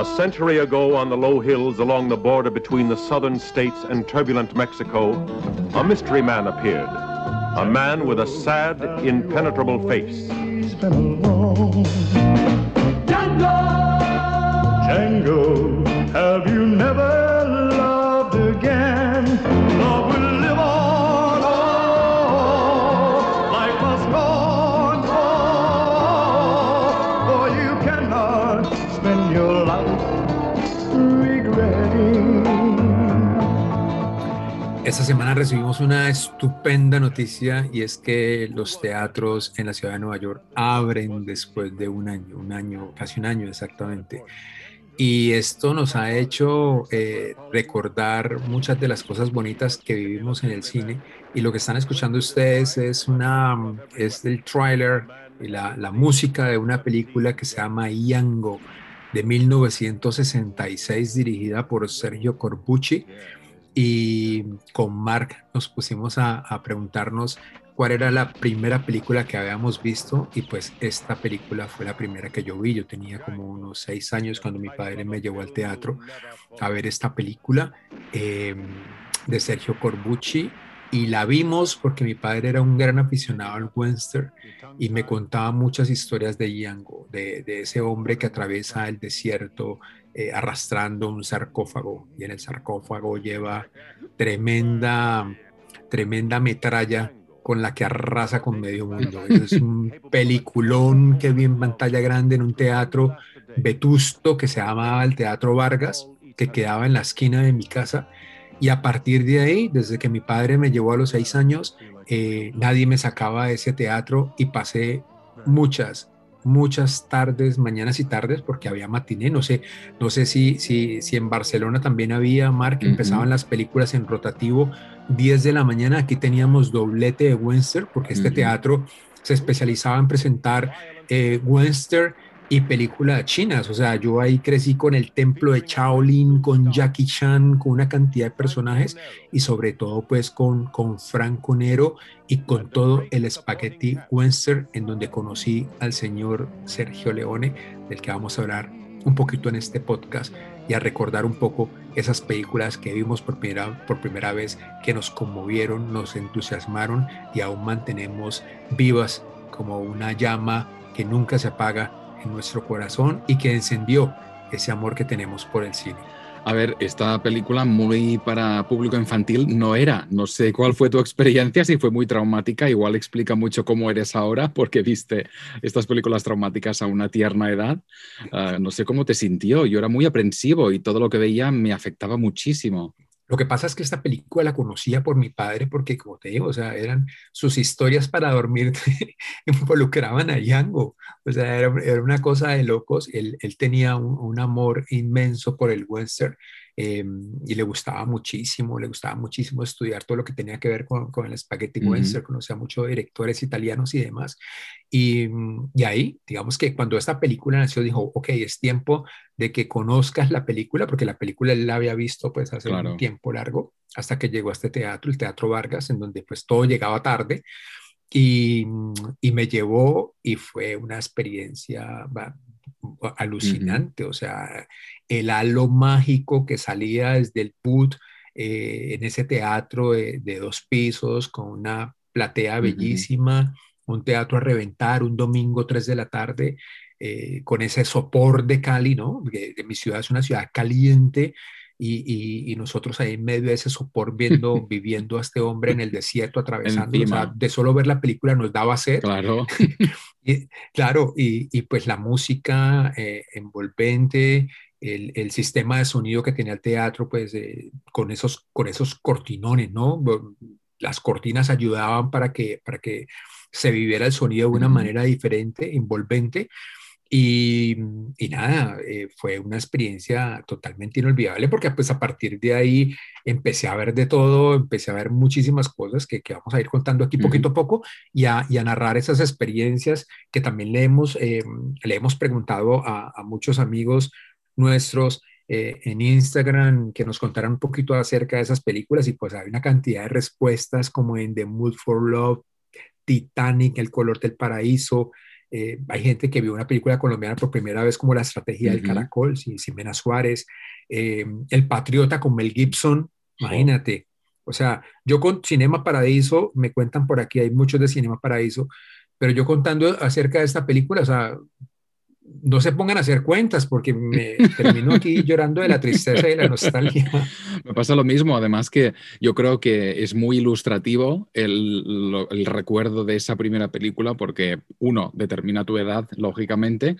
A century ago, on the low hills along the border between the southern states and turbulent Mexico, a mystery man appeared. A man with a sad, impenetrable face. Django, Django, Esta semana recibimos una estupenda noticia y es que los teatros en la ciudad de Nueva York abren después de un año, un año, casi un año exactamente. Y esto nos ha hecho eh, recordar muchas de las cosas bonitas que vivimos en el cine. Y lo que están escuchando ustedes es, una, es el tráiler y la, la música de una película que se llama Yango de 1966 dirigida por Sergio Corbucci y con Mark nos pusimos a, preguntarnos cuál era la primera película que habíamos visto y pues esta película fue la primera que yo vi. Yo tenía como unos seis años cuando mi padre me llevó al teatro a ver esta película eh, de Sergio Corbucci y la vimos porque mi padre era un gran aficionado al western y me contaba muchas historias de Yango, de, de ese hombre que atraviesa el desierto eh, arrastrando un sarcófago y en el sarcófago lleva tremenda, tremenda metralla con la que arrasa con medio mundo. Es un peliculón que vi en pantalla grande en un teatro vetusto que se llamaba el Teatro Vargas, que quedaba en la esquina de mi casa. Y a partir de ahí, desde que mi padre me llevó a los seis años, eh, nadie me sacaba de ese teatro y pasé muchas, muchas tardes, mañanas y tardes, porque había matiné. No sé, no sé si, si, si en Barcelona también había, Mark, uh -huh. empezaban las películas en rotativo 10 de la mañana. Aquí teníamos doblete de Western, porque este uh -huh. teatro se especializaba en presentar eh, Western y películas chinas. O sea, yo ahí crecí con el templo de Shaolin, con Jackie Chan, con una cantidad de personajes y sobre todo pues con, con Franco Nero y con todo el spaghetti western en donde conocí al señor Sergio Leone, del que vamos a hablar un poquito en este podcast y a recordar un poco esas películas que vimos por primera, por primera vez, que nos conmovieron, nos entusiasmaron y aún mantenemos vivas como una llama que nunca se apaga en nuestro corazón y que encendió ese amor que tenemos por el cine. A ver, esta película muy para público infantil no era. No sé cuál fue tu experiencia, si fue muy traumática. Igual explica mucho cómo eres ahora, porque viste estas películas traumáticas a una tierna edad. Uh, no sé cómo te sintió. Yo era muy aprensivo y todo lo que veía me afectaba muchísimo. Lo que pasa es que esta película la conocía por mi padre porque, como te digo, o sea, eran sus historias para dormir involucraban a Yango. O sea, era, era una cosa de locos. Él, él tenía un, amor inmenso por el western eh, y le gustaba muchísimo, le gustaba muchísimo estudiar todo lo que tenía que ver con, con el spaghetti uh -huh. western, conocía mucho directores italianos y demás. Y, y, ahí, digamos que cuando esta película nació, dijo, ok, es tiempo de que conozcas la película, porque la película él la había visto pues hace claro. un tiempo largo, hasta que llegó a este teatro, el Teatro Vargas, en donde pues todo llegaba tarde. Y, y me llevó y fue una experiencia alucinante, uh -huh. o sea, el halo mágico que salía desde el put eh, en ese teatro de, de, dos pisos con una platea bellísima, uh -huh. un teatro a reventar, un domingo 3 de la tarde, eh, con ese sopor de Cali, ¿no? De, de mi ciudad es una ciudad caliente, y, y, y, nosotros ahí en medio de ese sopor viendo, viviendo a este hombre en el desierto, atravesando, o sea, de solo ver la película nos daba sed. Claro. y, claro, y, y, pues la música eh, envolvente, el, el, sistema de sonido que tenía el teatro, pues eh, con, esos, con esos cortinones, ¿no? Las cortinas ayudaban para que, para que se viviera el sonido de una manera diferente, envolvente. Y, y nada, eh, fue una experiencia totalmente inolvidable porque pues a partir de ahí empecé a ver de todo, empecé a ver muchísimas cosas que, que vamos a ir contando aquí poquito uh -huh. a poco y a, y a, narrar esas experiencias que también le hemos, eh, le hemos preguntado a, a muchos amigos nuestros eh, en Instagram que nos contaran un poquito acerca de esas películas y pues hay una cantidad de respuestas como en The Mood for Love, Titanic, El color del paraíso, eh, hay gente que vio una película colombiana por primera vez como La Estrategia del Caracol, sin, Mena Suárez, eh, El Patriota con Mel Gibson, imagínate. O sea, yo con Cinema Paradiso, me cuentan por aquí, hay muchos de Cinema Paradiso, pero yo contando acerca de esta película, o sea, no se pongan a hacer cuentas porque me termino aquí llorando de la tristeza y la nostalgia. Me pasa lo mismo, además que yo creo que es muy ilustrativo el, el, recuerdo de esa primera película porque uno determina tu edad, lógicamente,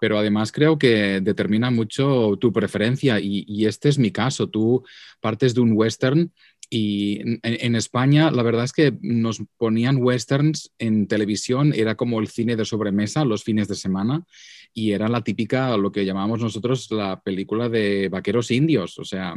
pero además creo que determina mucho tu preferencia y, y este es mi caso. Tú partes de un western y en, España, la verdad es que nos ponían westerns en televisión, era como el cine de sobremesa los fines de semana, y era la típica, lo que llamamos nosotros la película de vaqueros indios, o sea,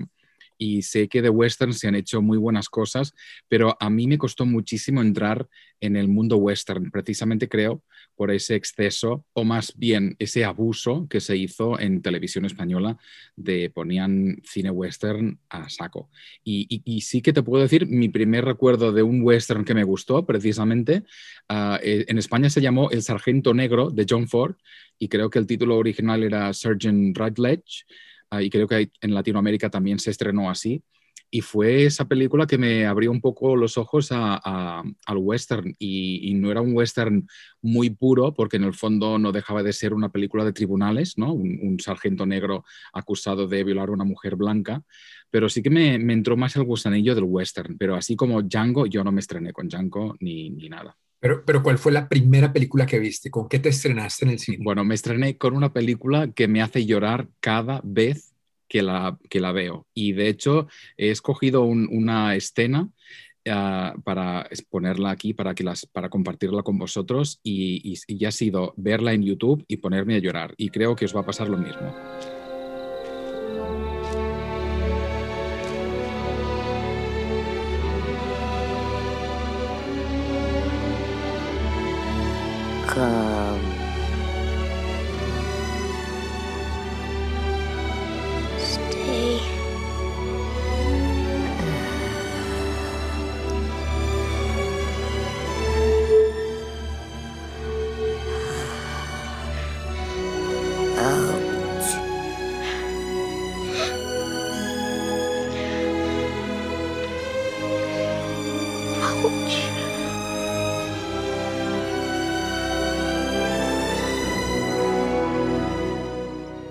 y sé que de western se han hecho muy buenas cosas, pero a mí me costó muchísimo entrar en el mundo western, precisamente creo por ese exceso o más bien ese abuso que se hizo en televisión española de ponían cine western a saco. Y, sí que te puedo decir, mi primer recuerdo de un western que me gustó precisamente, ah, eh, en España se llamó El Sargento Negro de John Ford y creo que el título original era Sergeant Rutledge. Ah, y creo que en Latinoamérica también se estrenó así. Y fue esa película que me abrió un poco los ojos al western. Y, no era un western muy puro, porque en el fondo no dejaba de ser una película de tribunales, ¿no? Un, sargento negro acusado de violar a una mujer blanca. Pero sí que me, entró más el gusanillo del western. Pero así como Django, yo no me estrené con Django ni, ni nada. Pero, pero ¿cuál fue la primera película que viste? ¿Con qué te estrenaste en el cine? Bueno, me estrené con una película que me hace llorar cada vez que la, veo. Y de hecho, he escogido una escena ah, para ponerla aquí, para, que las, para compartirla con vosotros y ha sido verla en YouTube y ponerme a llorar. Y creo que os va a pasar lo mismo. Come.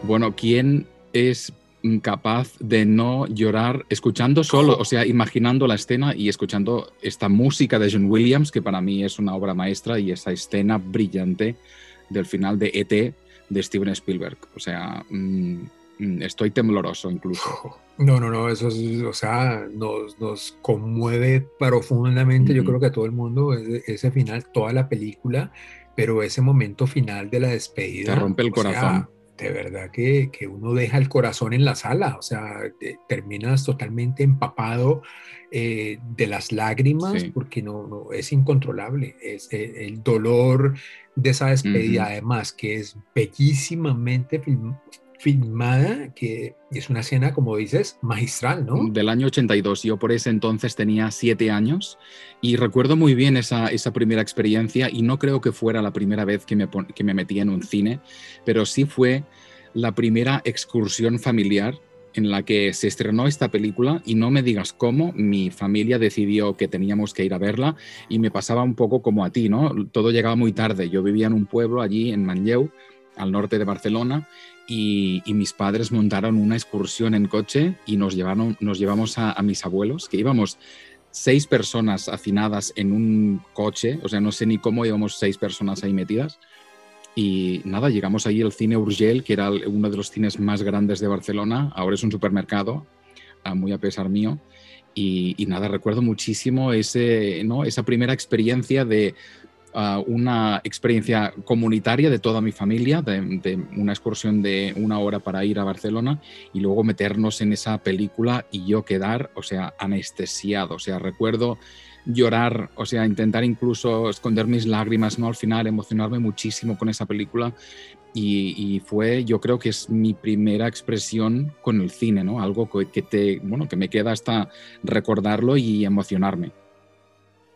Bueno, ¿quién es capaz de no llorar escuchando solo, o sea, imaginando la escena y escuchando esta música de John Williams, que para mí es una obra maestra, y esa escena brillante del final de ET de Steven Spielberg. O sea, mm, mm, estoy tembloroso incluso. No, no, no, eso es, o sea, nos, nos conmueve profundamente, yo creo que a todo el mundo, ese, final, toda la película, pero ese momento final de la despedida. Te rompe el corazón de verdad que, que, uno deja el corazón en la sala, o sea, terminas totalmente empapado eh, de las lágrimas porque no, no, es incontrolable, es eh, el dolor de esa despedida, además que es bellísimamente filmada, que es una escena, como dices, magistral, ¿no? Del año 82. Yo por ese entonces tenía siete años y recuerdo muy bien esa, esa primera experiencia y no creo que fuera la primera vez que me, que me metí en un cine, pero sí fue la primera excursión familiar en la que se estrenó esta película y no me digas cómo, mi familia decidió que teníamos que ir a verla y me pasaba un poco como a ti, ¿no? Todo llegaba muy tarde. Yo vivía en un pueblo allí en Manlleu, al norte de Barcelona, y, mis padres montaron una excursión en coche y nos, llevaron, nos llevamos a, mis abuelos, que íbamos seis personas hacinadas en un coche, o sea, no sé ni cómo íbamos seis personas ahí metidas. Y nada, llegamos ahí al cine Urgel, que era uno de los cines más grandes de Barcelona, ahora es un supermercado, muy a pesar mío. Y, y nada, recuerdo muchísimo ese, ¿no? esa primera experiencia de una experiencia comunitaria de toda mi familia, de, una excursión de una hora para ir a Barcelona y luego meternos en esa película y yo quedar, o sea, anestesiado. O sea, recuerdo llorar, o sea, intentar incluso esconder mis lágrimas, ¿no? Al final, emocionarme muchísimo con esa película. Y, y, fue, yo creo que es mi primera expresión con el cine, ¿no? Algo que, te, bueno, que me queda hasta recordarlo y emocionarme.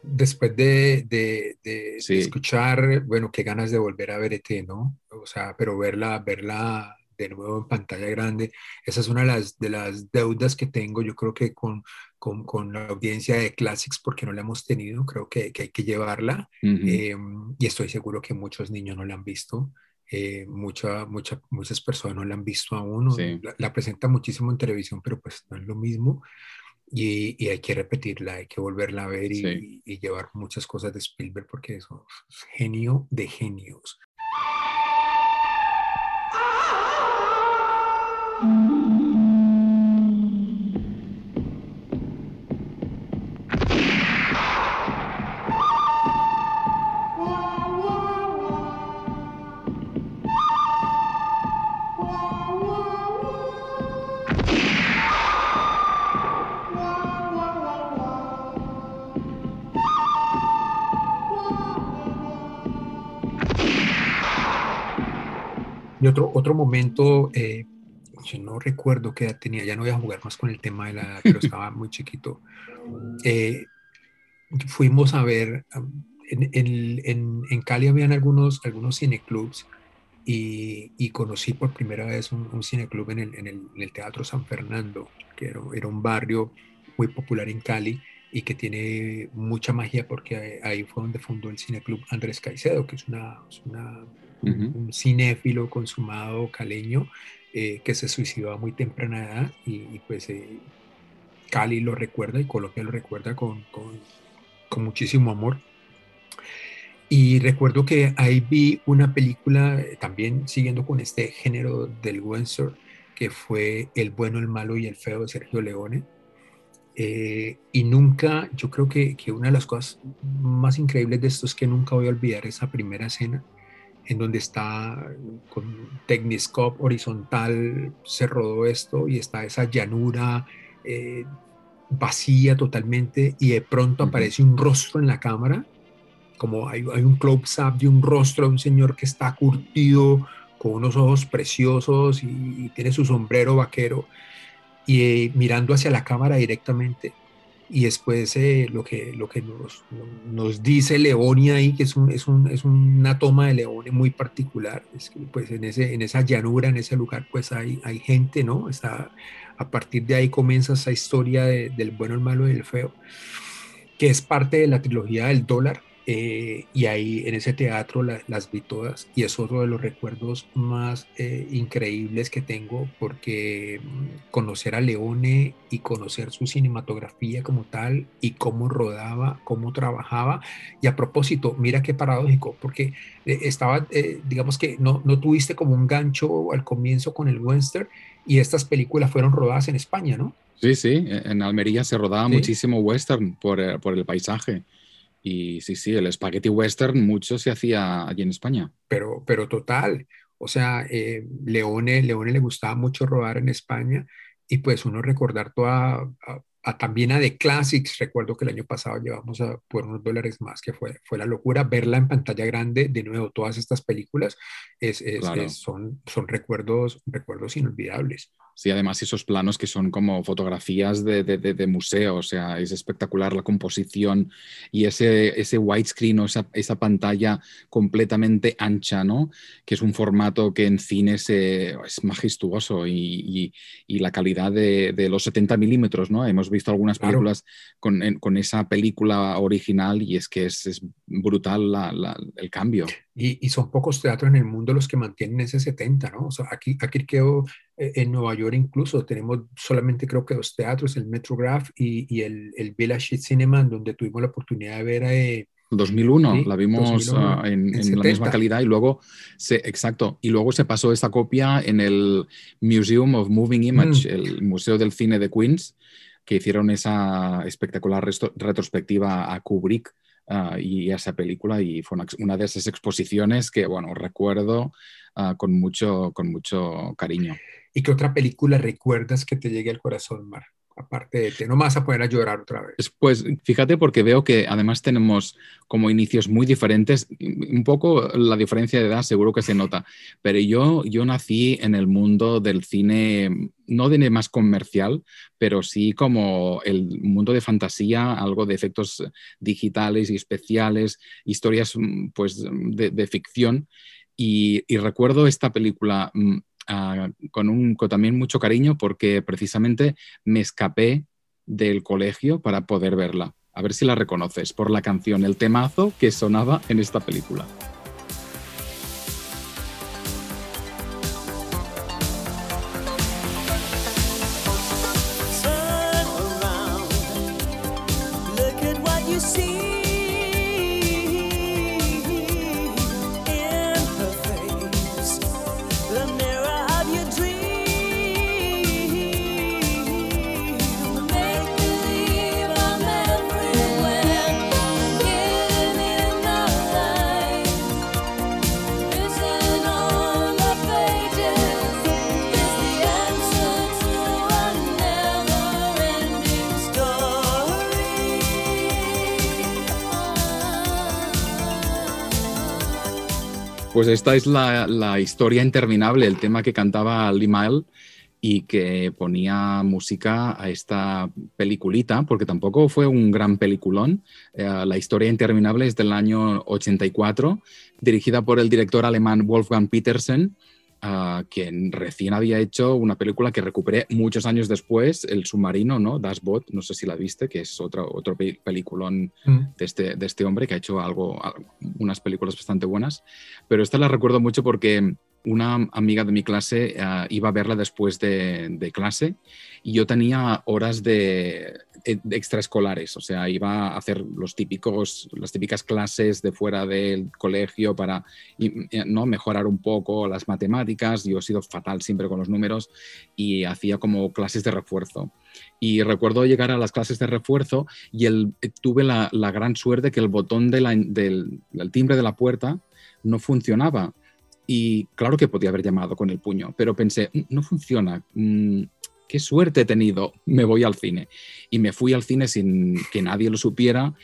Después de, de, de, escuchar, bueno, qué ganas de volver a ver ET, ¿no? O sea, pero verla, verla de nuevo en pantalla grande, esa es una de las, de las deudas que tengo, yo creo que con, con, con la audiencia de Classics, porque no la hemos tenido, creo que, que hay que llevarla, em, y estoy seguro que muchos niños no la han visto. Eh, mucha, mucha, muchas personas no la han visto aún, la, la, presenta muchísimo en televisión, pero pues no es lo mismo. Y, y, hay que repetirla, hay que volverla a ver y, y, llevar muchas cosas de Spielberg porque es un genio de genios. Y otro, otro momento, eh, yo no recuerdo qué edad tenía, ya no voy a jugar más con el tema de la edad, pero estaba muy chiquito. Eh, fuimos a ver, en, en, en, Cali habían algunos, algunos cineclubs y, y conocí por primera vez un, un cineclub en el, en, el, en el, Teatro San Fernando, que era, era, un barrio muy popular en Cali y que tiene mucha magia porque ahí fue donde fundó el cineclub Andrés Caicedo, que es una, es una un cinéfilo consumado caleño eh, que se suicidó a muy temprana edad y, pues eh, Cali lo recuerda y Colombia lo recuerda con, con, con, muchísimo amor. Y recuerdo que ahí vi una película eh, también siguiendo con este género del western que fue El bueno, el malo y el feo de Sergio Leone. y nunca, yo creo que, que, una de las cosas más increíbles de esto es que nunca voy a olvidar esa primera escena en donde está con Techniscope horizontal, se rodó esto y está esa llanura eh, vacía totalmente y de pronto aparece un rostro en la cámara, como hay, hay un close-up de un rostro de un señor que está curtido con unos ojos preciosos y, tiene su sombrero vaquero y eh, mirando hacia la cámara directamente y después eh, lo que, lo que nos, dice Leonia ahí, que es, un, es, un, es, una toma de Leone muy particular, es que pues en, ese, en esa llanura, en ese lugar, pues hay, hay gente, ¿no? Está, a partir de ahí comienza esa historia del bueno, el malo y el feo, que es parte de la trilogía del dólar, eh, y ahí en ese teatro las vi todas y es otro de los recuerdos más eh, increíbles que tengo porque mm, conocer a Leone y conocer su cinematografía como tal y cómo rodaba, cómo trabajaba. Y a propósito, mira qué paradójico, porque eh, estaba, digamos que no, no tuviste como un gancho al comienzo con el western y estas películas fueron rodadas en España, ¿no? Sí, sí, en Almería se rodaba muchísimo western por, por el paisaje. Y sí, sí, el spaghetti western mucho se hacía allí en España. Pero, pero total, o sea, eh, Leone, Leone le gustaba mucho rodar en España y pues uno recordar toda, también a The Classics, recuerdo que el año pasado llevamos a, por unos dólares más, que fue, fue la locura, verla en pantalla grande, de nuevo, todas estas películas, es, son, son recuerdos, recuerdos inolvidables. Sí, además esos planos que son como fotografías de, de, museo, o sea, es espectacular la composición y ese, ese widescreen o esa, esa, pantalla completamente ancha, ¿no? Que es un formato que en cine es majestuoso y, y, la calidad de, los 70 milímetros, ¿no? Hemos visto algunas películas con, con, esa película original y es que es, es brutal la, el cambio. Y, y, son pocos teatros en el mundo los que mantienen ese 70, ¿no? O sea, aquí, aquí quedó eh, en Nueva York incluso tenemos solamente creo que dos teatros, el Metrograph y, y el, el, Village Cinema, donde tuvimos la oportunidad de ver a... Eh, 2001, la vimos uh, en, en, la misma calidad y luego, se, exacto, y luego se pasó esta copia en el Museum of Moving Image, mm. el Museo del Cine de Queens, que hicieron esa espectacular retrospectiva a Kubrick uh, y esa película y fue una, de esas exposiciones que, bueno, recuerdo uh, con, mucho, con mucho cariño. ¿Y qué otra película recuerdas que te llegue al corazón, Mar? Aparte de que no vas a poder llorar otra vez. Pues fíjate porque veo que además tenemos como inicios muy diferentes. Un poco la diferencia de edad seguro que se nota, pero yo, yo nací en el mundo del cine no de más comercial, pero sí como el mundo de fantasía, algo de efectos digitales y especiales, historias mm, pues de, ficción. Y, recuerdo esta película ah, con, un, con también mucho cariño porque precisamente me escapé del colegio para poder verla. A ver si la reconoces por la canción, el temazo que sonaba en esta película. Pues esta es la, historia interminable, el tema que cantaba Limael y que ponía música a esta peliculita, porque tampoco fue un gran peliculón. Eh, la historia interminable es del año 84, dirigida por el director alemán Wolfgang Petersen quien recién había hecho una película que recuperé muchos años después, El submarino, ¿no? Das Boot, no sé si la viste, que es otro, otro peliculón mm. de, este, de este hombre que ha hecho algo, unas películas bastante buenas. Pero esta la recuerdo mucho porque una amiga de mi clase ah, iba a verla después de, clase yo tenía horas de, eh, extraescolares, o sea, iba a hacer los típicos, las típicas clases de fuera del colegio para eh, ¿no? mejorar un poco las matemáticas. Yo he sido fatal siempre con los números y hacía como clases de refuerzo. Y recuerdo llegar a las clases de refuerzo y eh, tuve la, gran suerte que el botón del, timbre de la puerta no funcionaba y claro que podía haber llamado con el puño, pero pensé, mm, no funciona. Qué suerte he tenido, me voy al cine. Y me fui al cine sin que nadie lo supiera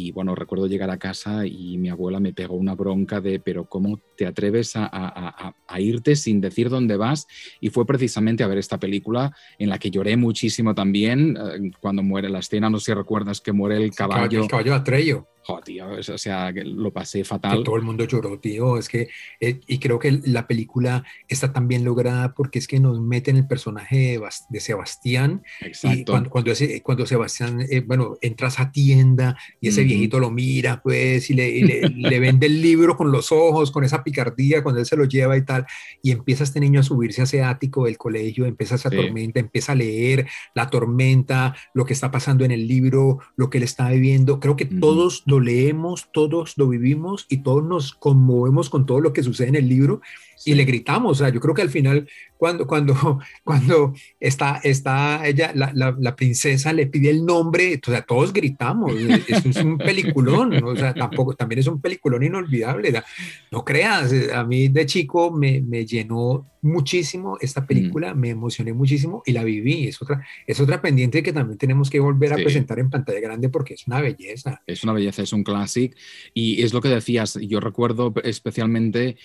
y bueno, recuerdo llegar a casa y mi abuela me pegó una bronca de, pero ¿cómo te atreves a, irte sin decir dónde vas? Y fue precisamente a ver esta película en la que lloré muchísimo también, eh, cuando muere la escena, no sé si recuerdas que muere el caballo. El caballo Atrello. Oh, tío, o sea, lo pasé fatal. todo el mundo lloró, tío. Es que, eh, y creo que la película está tan bien lograda porque es que nos mete en el personaje de, Sebastián. Exacto. Y cuando, cuando, ese, cuando Sebastián, eh, bueno, entras a tienda y ese viejito lo mira, pues, y, le, le, vende el libro con los ojos, con esa picardía, cuando él se lo lleva y tal, y empieza este niño a subirse a ese ático del colegio, empieza esa tormenta, empieza a leer la tormenta, lo que está pasando en el libro, lo que él está viviendo. Creo que todos leemos, todos lo vivimos y todos nos conmovemos con todo lo que sucede en el libro y le gritamos. O sea, yo creo que al final, cuando, cuando, cuando está, está ella, la, la, princesa le pide el nombre, o sea, todos gritamos. Eso es un peliculón, o sea, tampoco, también es un peliculón inolvidable. No creas, a mí de chico me, me llenó muchísimo esta película, me emocioné muchísimo y la viví. Es otra, es otra pendiente que también tenemos que volver a presentar en pantalla grande porque es una belleza. Es una belleza, es un clásico y es lo que decías. Yo recuerdo especialmente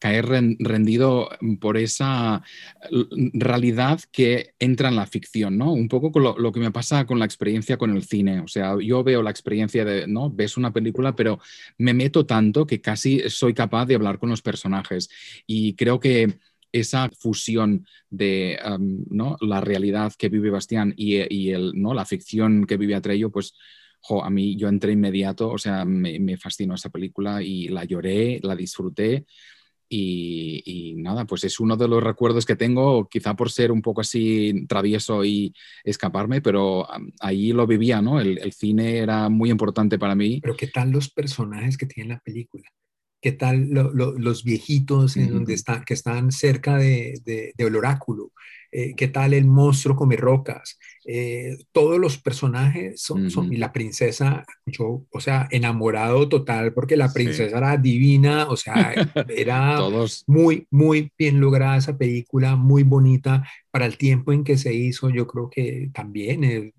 caer rendido por esa realidad que entra en la ficción, ¿no? Un poco con lo, que me pasa con la experiencia con el cine. O sea, yo veo la experiencia de, ¿no? Ves una película, pero me meto tanto que casi soy capaz de hablar con los personajes. Y creo que esa fusión de ¿no? la realidad que vive Bastián y, el, ¿no? la ficción que vive Atrello, pues a mí yo entré inmediato, o sea, me, me fascinó esa película y la lloré, la disfruté. Y, nada, pues es uno de los recuerdos que tengo, quizá por ser un poco así travieso y escaparme, pero ahí lo vivía, ¿no? El, cine era muy importante para mí. Pero ¿qué tal los personajes que tiene la película? ¿Qué tal los viejitos en donde están, que están cerca de, del oráculo? Eh, qué tal el monstruo come rocas, eh, todos los personajes son, son, y la princesa, yo, o sea, enamorado total, porque la princesa era divina, o sea, era muy, muy bien lograda esa película, muy bonita para el tiempo en que se hizo, yo creo que también eh,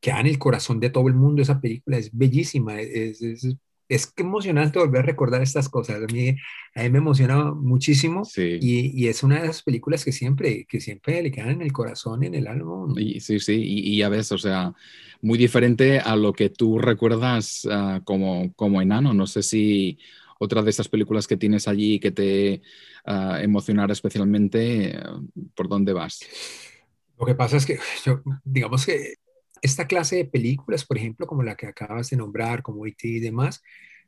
queda en el corazón de todo el mundo esa película, es bellísima, es, es que emocionante volver a recordar estas cosas. A mí, a mí me emociona muchísimo y, y, es una de esas películas que siempre, que siempre le quedan en el corazón, en el alma. Y, sí, sí, y, ya ves, o sea, muy diferente a lo que tú recuerdas uh, como, como enano. No sé si otra de esas películas que tienes allí que te uh, emocionara especialmente, ¿por dónde vas? Lo que pasa es que yo, digamos que esta clase de películas, por ejemplo, como la que acabas de nombrar, como IT e y demás,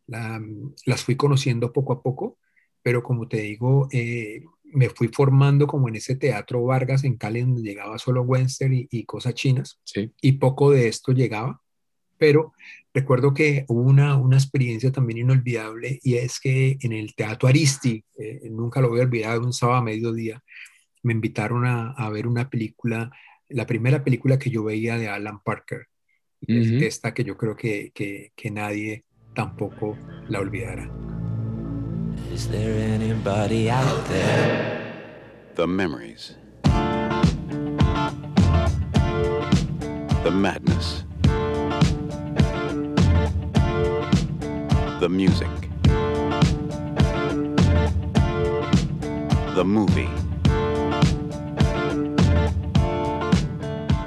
las fui conociendo poco a poco, pero como te digo, eh, me fui formando como en ese teatro Vargas en Cali, donde llegaba solo western y, cosas chinas, y poco de esto llegaba, pero recuerdo que hubo una, una, experiencia también inolvidable, y es que en el Teatro Aristi, eh, nunca lo voy a olvidar, un sábado a mediodía, me invitaron a, a ver una película la primera película que yo veía de Alan Parker. esta que yo creo que, que, que, nadie tampoco la olvidará. Is there anybody out there? The memories. The madness. The music. The movie.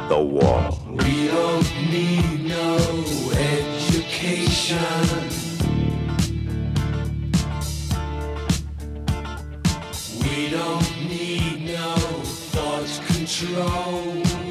The wall. We don't need no education. We don't need no thought control.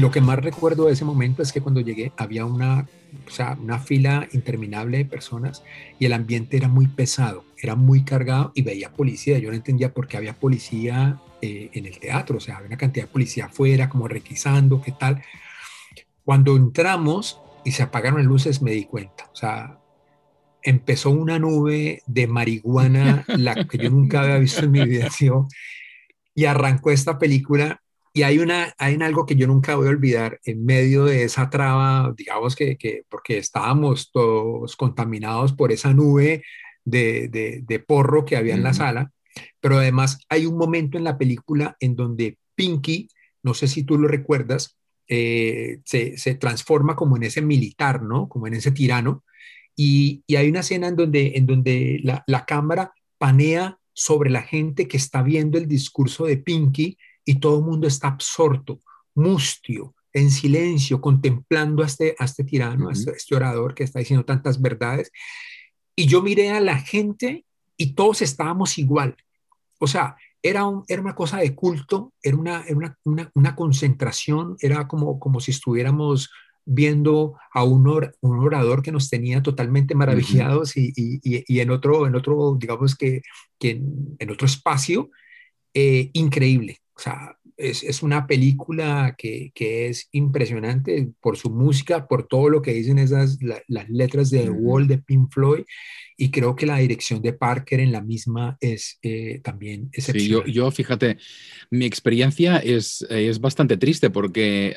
Lo que más recuerdo de ese momento es que cuando llegué había una, o sea, una fila interminable de personas y el ambiente era muy pesado, era muy cargado y veía policía. Yo no entendía por qué había policía eh, en el teatro, o sea, había una cantidad de policía afuera, como requisando, qué tal. Cuando entramos y se apagaron las luces me di cuenta, o sea, empezó una nube de marihuana, la que yo nunca había visto en mi vida, y arrancó esta película y hay, una, hay algo que yo nunca voy a olvidar en medio de esa traba, digamos que, que porque estábamos todos contaminados por esa nube de, de, porro que había en la sala, pero además hay un momento en la película en donde Pinky, no sé si tú lo recuerdas, eh, se, se, transforma como en ese militar, ¿no? Como en ese tirano. Y, y hay una escena en donde, en donde la, la cámara panea sobre la gente que está viendo el discurso de Pinky y todo el mundo está absorto, mustio, en silencio, contemplando a este, a este tirano, a este, este, orador que está diciendo tantas verdades. Y yo miré a la gente y todos estábamos igual. O sea, era, un, era una cosa de culto, era una, una, una, concentración, era como, como si estuviéramos viendo a un, un orador que nos tenía totalmente maravillados y, y, y, en, otro, en otro, digamos que, que en, otro espacio, eh, increíble. O sea, es, es una película que, que, es impresionante por su música, por todo lo que dicen esas las letras de The Wall de Pink Floyd y creo que la dirección de Parker en la misma es eh, también excepcional. Sí, yo, yo, fíjate, mi experiencia es, es bastante triste porque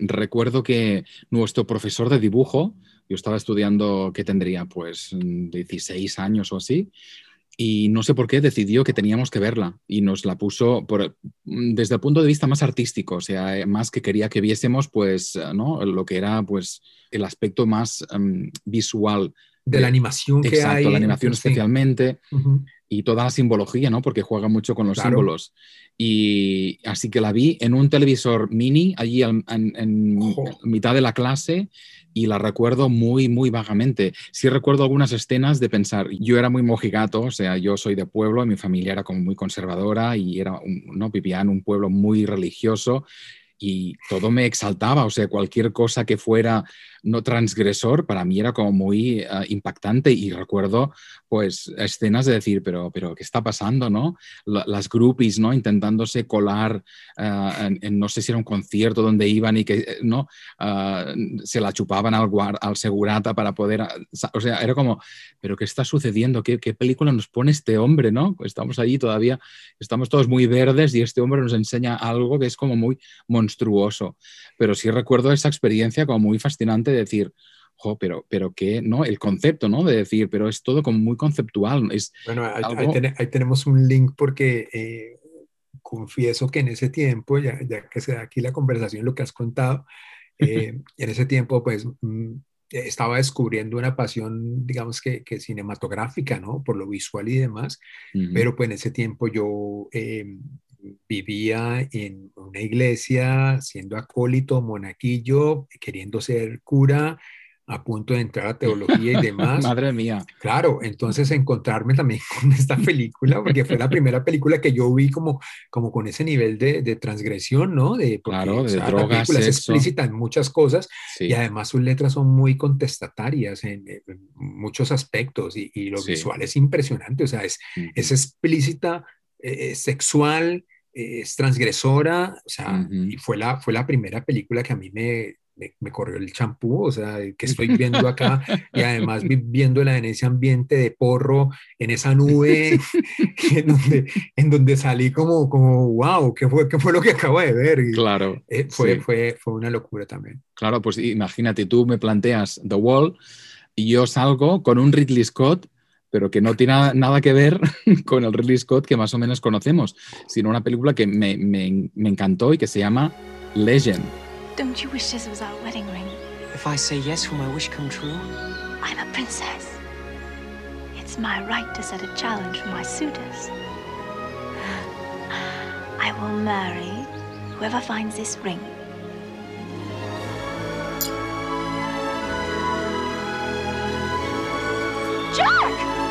recuerdo que nuestro profesor de dibujo, yo estaba estudiando que tendría pues 16 años o así, y no sé por qué decidió que teníamos que verla y nos la puso por, mm, desde el punto de vista más artístico, o sea, eh, más que quería que viésemos pues, eh, ¿no? Lo que era pues el aspecto más em, visual. De, la animación que exacto, la animación especialmente y toda la simbología, ¿no? Porque juega mucho con los símbolos. Y así que la vi en un televisor mini allí en, mitad de la clase y la recuerdo muy, muy vagamente. Sí recuerdo algunas escenas de pensar, yo era muy mojigato, o sea, yo soy de pueblo, mi familia era como muy conservadora y era, ¿no? vivía en un pueblo muy religioso y todo me exaltaba, o sea, cualquier cosa que fuera no transgresor, para mí era como muy eh, impactante y recuerdo pues escenas de decir, pero, pero ¿qué está pasando, no? La- las groupies, ¿no? Intentándose colar eh, en, en no sé si era un concierto donde iban y que, eh, ¿no? Ah, se la chupaban al, al segurata para poder, o sea, era como, pero ¿qué está sucediendo? ¿Qué, qué película nos pone este hombre, no? Estamos allí todavía, estamos todos muy verdes y este hombre nos enseña algo que es como muy monstruoso. Pero sí recuerdo esa experiencia como muy fascinante de decir, jo, pero, pero qué, ¿no? El concepto, ¿no? De decir, pero es todo como muy conceptual. Es, Bueno, ahí, ahí Algo- tene- ahí tenemos un link porque eh, confieso que en ese tiempo, ya, ya que se da aquí la conversación, lo que has contado, eh, en ese tiempo pues mm, estaba descubriendo una pasión, digamos que, que cinematográfica, ¿no? Por lo visual y demás, ujú, pero pues en ese tiempo yo eh, vivía en una iglesia siendo acólito, monaquillo, queriendo ser cura, a punto de entrar a teología y demás. Madre mía. Claro, entonces encontrarme también con esta película, porque fue la primera película que yo vi como, como con ese nivel de, de transgresión, ¿no? De, porque, Claro, o de sea, la drogas, película es explícita en muchas cosas Sí. y además sus letras son muy contestatarias en, en muchos aspectos y, y lo Sí. visual es impresionante, o sea, es, Ujú. es explícita, eh, es sexual, eh, es transgresora, o sea, y fue la, fue la primera película que a mí me, me, me corrió el champú, o sea, que estoy viendo acá y además vi- viéndola en ese ambiente de porro, en esa nube, en donde, en donde salí como, como, wow, ¿qué fue, qué fue lo que acabo de ver? Y, Claro. eh, fue, sí. fue, fue una locura también. Claro, pues imagínate, tú me planteas The Wall y yo salgo con un Ridley Scott, pero que no tiene nada- que ver con el Ridley Scott que más o menos conocemos, sino una película que me, me- me encantó y que se llama Legend. Don't you wish this was our wedding ring? If I say yes, will my wish come true? I'm a princess. It's my right to set a challenge for my suitors. I will marry whoever finds this ring. Jack!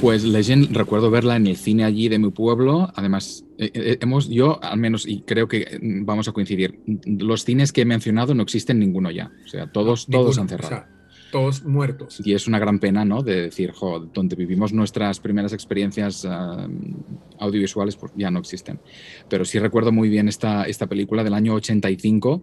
Pues Legend, recuerdo verla en el cine allí de mi pueblo. Además, eh, eh, hemos, yo al menos, y creo que mm, vamos a coincidir, los cines que he mencionado no existen ninguno ya. O sea, todos, todos han cerrado. o sea, todos muertos. Y es una gran pena, ¿no? De decir, jo, donde vivimos nuestras primeras experiencias ah, audiovisuales, pues ya no existen. Pero sí recuerdo muy bien esta, esta película del año 85.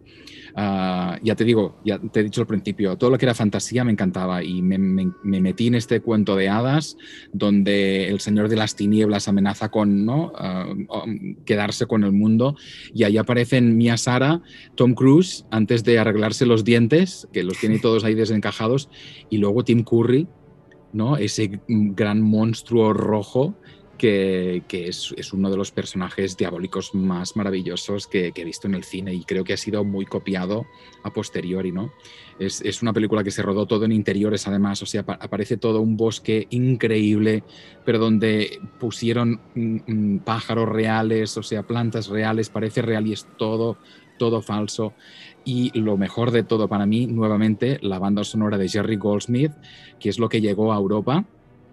Ah, ya te digo, ya te he dicho al principio, todo lo que era fantasía me encantaba y me, me- me metí en este cuento de hadas donde el señor de las tinieblas amenaza con ¿no? Um, quedarse con el mundo y ahí aparecen Mia Sara, Tom Cruise, antes de arreglarse los dientes, que los tiene todos ahí desencajados, y luego Tim Curry, ¿no? ese gran monstruo rojo que, que es, es uno de los personajes diabólicos más maravillosos que, he visto en el cine y creo que ha sido muy copiado a posteriori. ¿no? Es, es una película que se rodó todo en interiores además, o sea, apa- aparece todo un bosque increíble, pero donde pusieron mm, mm, pájaros reales, o sea, plantas reales, parece real y es todo, todo falso. Y lo mejor de todo para mí, nuevamente, la banda sonora de Jerry Goldsmith, que es lo que llegó a Europa,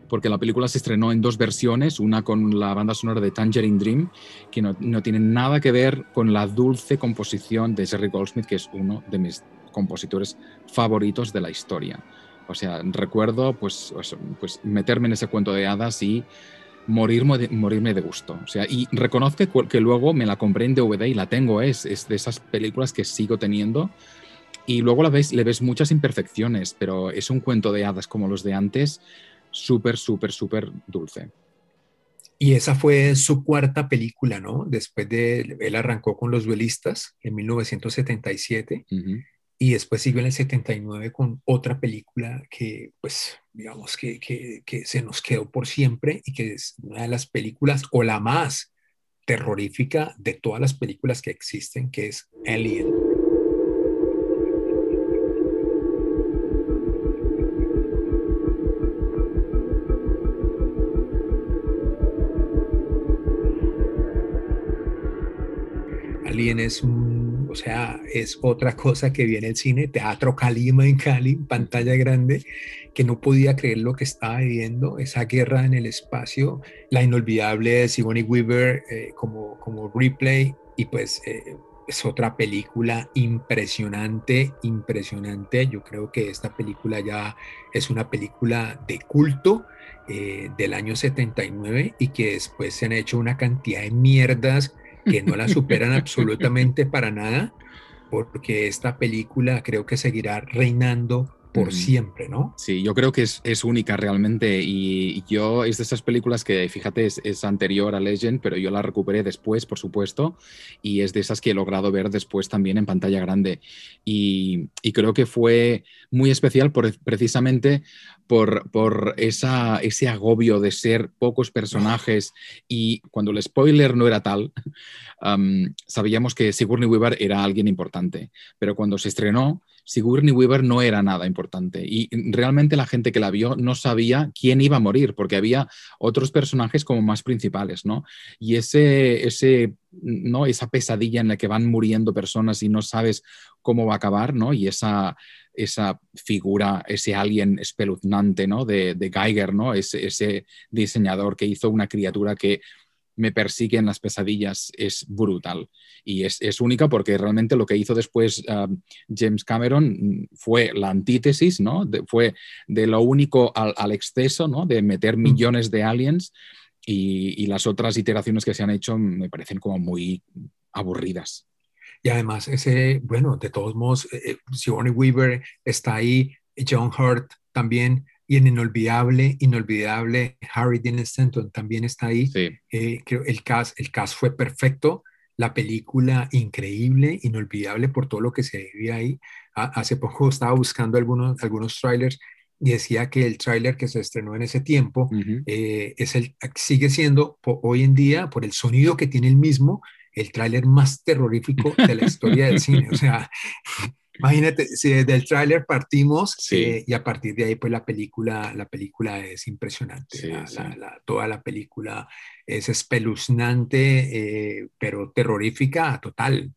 porque la película se estrenó en dos versiones, una con la banda sonora de Tangerine Dream, que no, no tiene nada que ver con la dulce composición de Jerry Goldsmith, que es uno de mis compositores favoritos de la historia. O sea, recuerdo pues, eso, pues meterme en ese cuento de hadas y morirme de, morirme de gusto. O sea, y reconozco que, que luego me la compré en DVD y la tengo, es, es de esas películas que sigo teniendo. Y luego la ves, le ves muchas imperfecciones, pero es un cuento de hadas como los de antes, súper, súper, súper dulce. Y esa fue su cuarta película, ¿no? Después de, él arrancó con Los Duelistas en 1977 Ujú. y después siguió en el 79 con otra película que, pues, digamos que, que, que se nos quedó por siempre y que es una de las películas o la más terrorífica de todas las películas que existen, que es Alien. Alien es O sea, es otra cosa que viene el cine, Teatro Calima en Cali, pantalla grande, que no podía creer lo que estaba viviendo, esa guerra en el espacio, la inolvidable Sigourney Weaver eh, como, como replay y pues eh, es otra película impresionante, impresionante. Yo creo que esta película ya es una película de culto eh, del año 79 y que después se han hecho una cantidad de mierdas que no la superan absolutamente para nada, porque esta película creo que seguirá reinando por siempre, ¿no? Sí, yo creo que es, es única realmente y yo es de esas películas que, fíjate, es, es anterior a Legend, pero yo la recuperé después, por supuesto, y es de esas que he logrado ver después también en pantalla grande. Y, y creo que fue muy especial por, precisamente por, por esa, ese agobio de ser pocos personajes y cuando el spoiler no era tal, am, sabíamos que Sigourney Weaver era alguien importante, pero cuando se estrenó, Sigourney Weaver no era nada importante y realmente la gente que la vio no sabía quién iba a morir porque había otros personajes como más principales, ¿no? Y ese, ese, ¿no? esa pesadilla en la que van muriendo personas y no sabes cómo va a acabar, ¿no? Y esa, esa figura, ese alien espeluznante, ¿no? De, de Geiger, ¿no? Ese, ese diseñador que hizo una criatura que me persigue en las pesadillas es brutal y es, es única porque realmente lo que hizo después uh, James Cameron mm, fue la antítesis, ¿no? De, fue de lo único al, al, exceso, ¿no? De meter millones de aliens y, y, las otras iteraciones que se han hecho me parecen como muy aburridas. Y además ese, bueno, de todos modos, eh, Sigourney Weaver está ahí, John Hurt también, y en inolvidable, inolvidable, Harry Dean Stanton también está ahí. Sí. Eh, creo el cast, el cast fue perfecto, la película increíble, inolvidable por todo lo que se vive ahí. A, hace poco estaba buscando algunos, algunos trailers y decía que el tráiler que se estrenó en ese tiempo Uh -huh. eh, es el, sigue siendo hoy en día, por el sonido que tiene el mismo, el tráiler más terrorífico de la historia del cine. O sea, Imagínate, si desde el tráiler partimos Sí. eh, y a partir de ahí, pues la película, la película es impresionante. Sí, La- sí. la- la- toda la película es espeluznante, eh, pero terrorífica total.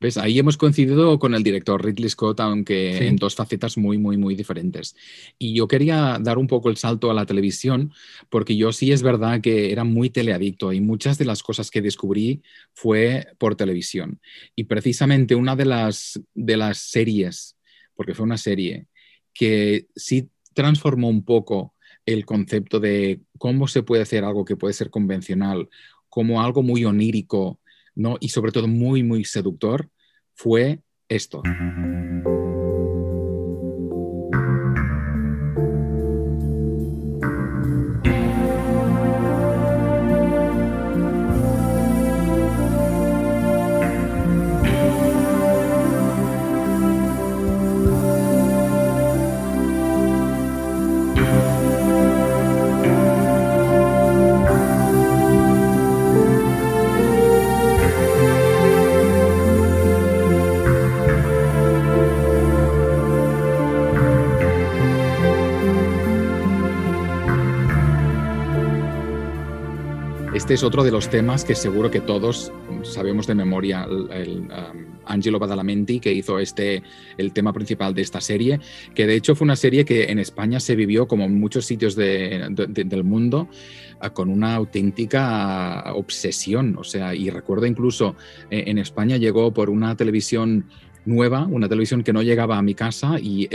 ¿Ves? Ahí hemos coincidido con el director Ridley Scott, aunque Sí. en dos facetas muy, muy, muy diferentes. Y yo quería dar un poco el salto a la televisión, porque yo sí es verdad que era muy teleadicto y muchas de las cosas que descubrí fue por televisión. Y precisamente una de las, de las series, porque fue una serie, que sí transformó un poco el concepto de cómo se puede hacer algo que puede ser convencional, como algo muy onírico, ¿no? Y sobre todo muy, muy seductor, fue esto. Este es otro de los temas que seguro que todos sabemos de memoria. El, um, Angelo Badalamenti, que hizo este, el tema principal de esta serie, que de hecho fue una serie que en España se vivió, como en muchos sitios de, de, del mundo, uh, con una auténtica obsesión. O sea, y recuerdo incluso eh, en España llegó por una televisión nueva, una televisión que no llegaba a mi casa y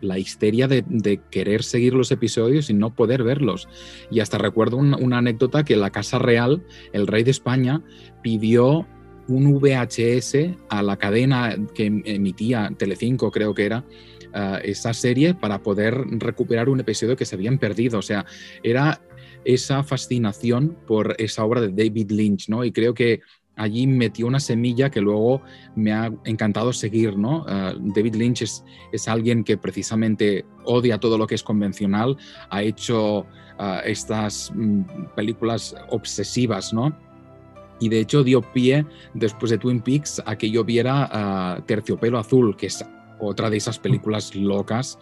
la histeria de, querer seguir los episodios y no poder verlos. Y hasta recuerdo una, anécdota que la Casa Real, el rey de España, pidió un VHS a la cadena que emitía Telecinco, creo que era, uh, esa serie para poder recuperar un episodio que se habían perdido. O sea, era esa fascinación por esa obra de David Lynch, ¿no? Y creo que allí metió una semilla que luego me ha encantado seguir, ¿no? Uh, David Lynch es, es, alguien que precisamente odia todo lo que es convencional, ha hecho uh, estas mm, películas obsesivas, ¿no? Y de hecho dio pie, después de Twin Peaks, a que yo viera uh, Terciopelo Azul, que es otra de esas películas locas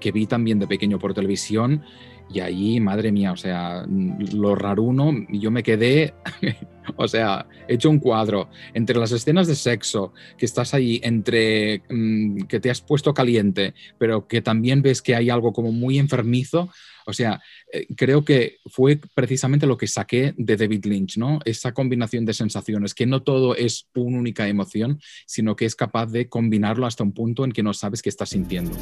que vi también de pequeño por televisión Y ahí, madre mía, o sea, lo raruno, yo me quedé, o sea, he hecho un cuadro entre las escenas de sexo, que estás ahí, entre mm, que te has puesto caliente, pero que también ves que hay algo como muy enfermizo. O sea, eh, creo que fue precisamente lo que saqué de David Lynch, ¿no? Esa combinación de sensaciones, que no todo es una única emoción, sino que es capaz de combinarlo hasta un punto en que no sabes qué estás sintiendo.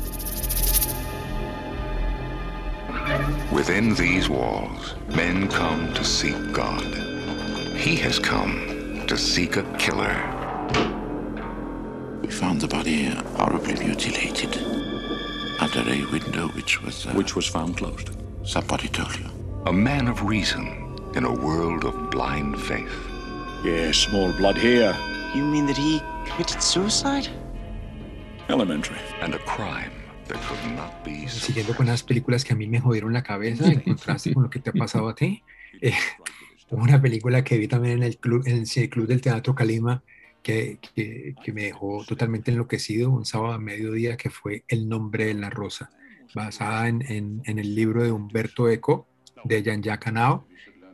Within these walls, men come to seek God. He has come to seek a killer. We found the body horribly mutilated under a window which was. Uh, Which was found closed. somebody told you. A man of reason in a world of blind faith. Yes, small blood here. You mean that he committed suicide? Elementary. And a crime that could not be Siguiendo con las películas que a mí me jodieron la cabeza, en contraste con lo que te ha pasado a ti. eh, una película que vi también en el club, en el Club del Teatro Calima, que, que, que me dejó totalmente enloquecido un sábado a mediodía, que fue El nombre de la rosa, basada en, en, en el libro de Humberto Eco, de Jean-Jacques Anao,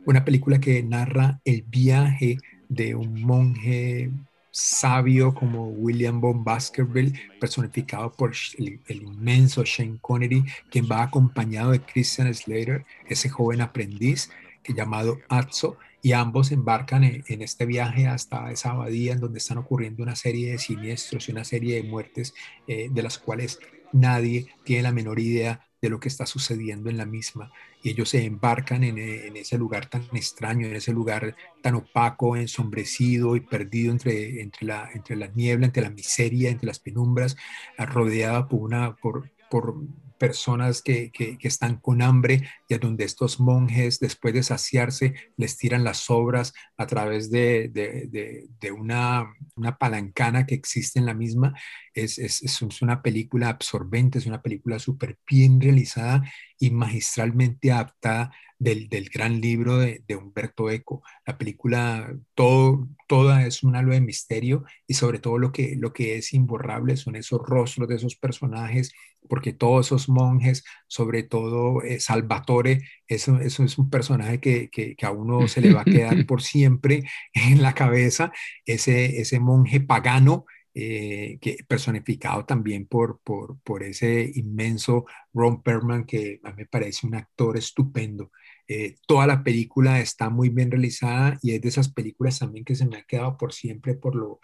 una película que narra el viaje de un monje sabio como William von Baskerville, personificado por el, inmenso Shane Connery, quien va acompañado de Christian Slater, ese joven aprendiz que llamado Atzo, y ambos embarcan en, en, este viaje hasta esa abadía en donde están ocurriendo una serie de siniestros y una serie de muertes eh, de las cuales nadie tiene la menor idea de lo que está sucediendo en la misma. Y ellos se embarcan en, en, ese lugar tan extraño, en ese lugar tan opaco, ensombrecido y perdido entre, entre, la, entre la niebla, entre la miseria, entre las penumbras, rodeada por, una, por, por personas que, que, que, están con hambre y a donde estos monjes, después de saciarse, les tiran las sobras a través de, de, de, de una, una, palancana que existe en la misma. Es, es, es una película absorbente, es una película súper bien realizada y magistralmente adaptada del, del gran libro de, de, Humberto Eco. La película, todo, toda es un halo de misterio y sobre todo lo que, lo que es imborrable son esos rostros de esos personajes, porque todos esos monjes, sobre todo eh, Salvatore, eso, eso, es un personaje que, que, que, a uno se le va a quedar por siempre en la cabeza, ese, ese monje pagano. Eh, que personificado también por, por, ese inmenso Ron Perlman, que me parece un actor estupendo. Eh, toda la película está muy bien realizada y es de esas películas también que se me ha quedado por siempre por lo,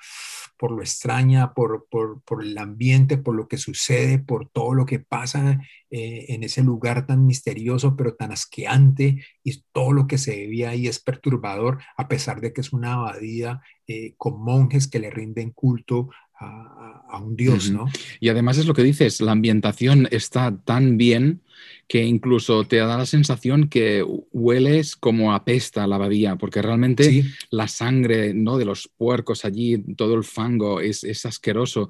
por lo extraña, por, por, el ambiente, por lo que sucede, por todo lo que pasa eh, en ese lugar tan misterioso pero tan asqueante y todo lo que se ve ahí es perturbador a pesar de que es una abadía eh, con monjes que le rinden culto a, a un dios, ¿no? Y además es lo que dices, la ambientación está tan bien que incluso te da la sensación que hueles como apesta la abadía, porque realmente sí. la sangre ¿no? de los puercos allí, todo el fango es, es asqueroso.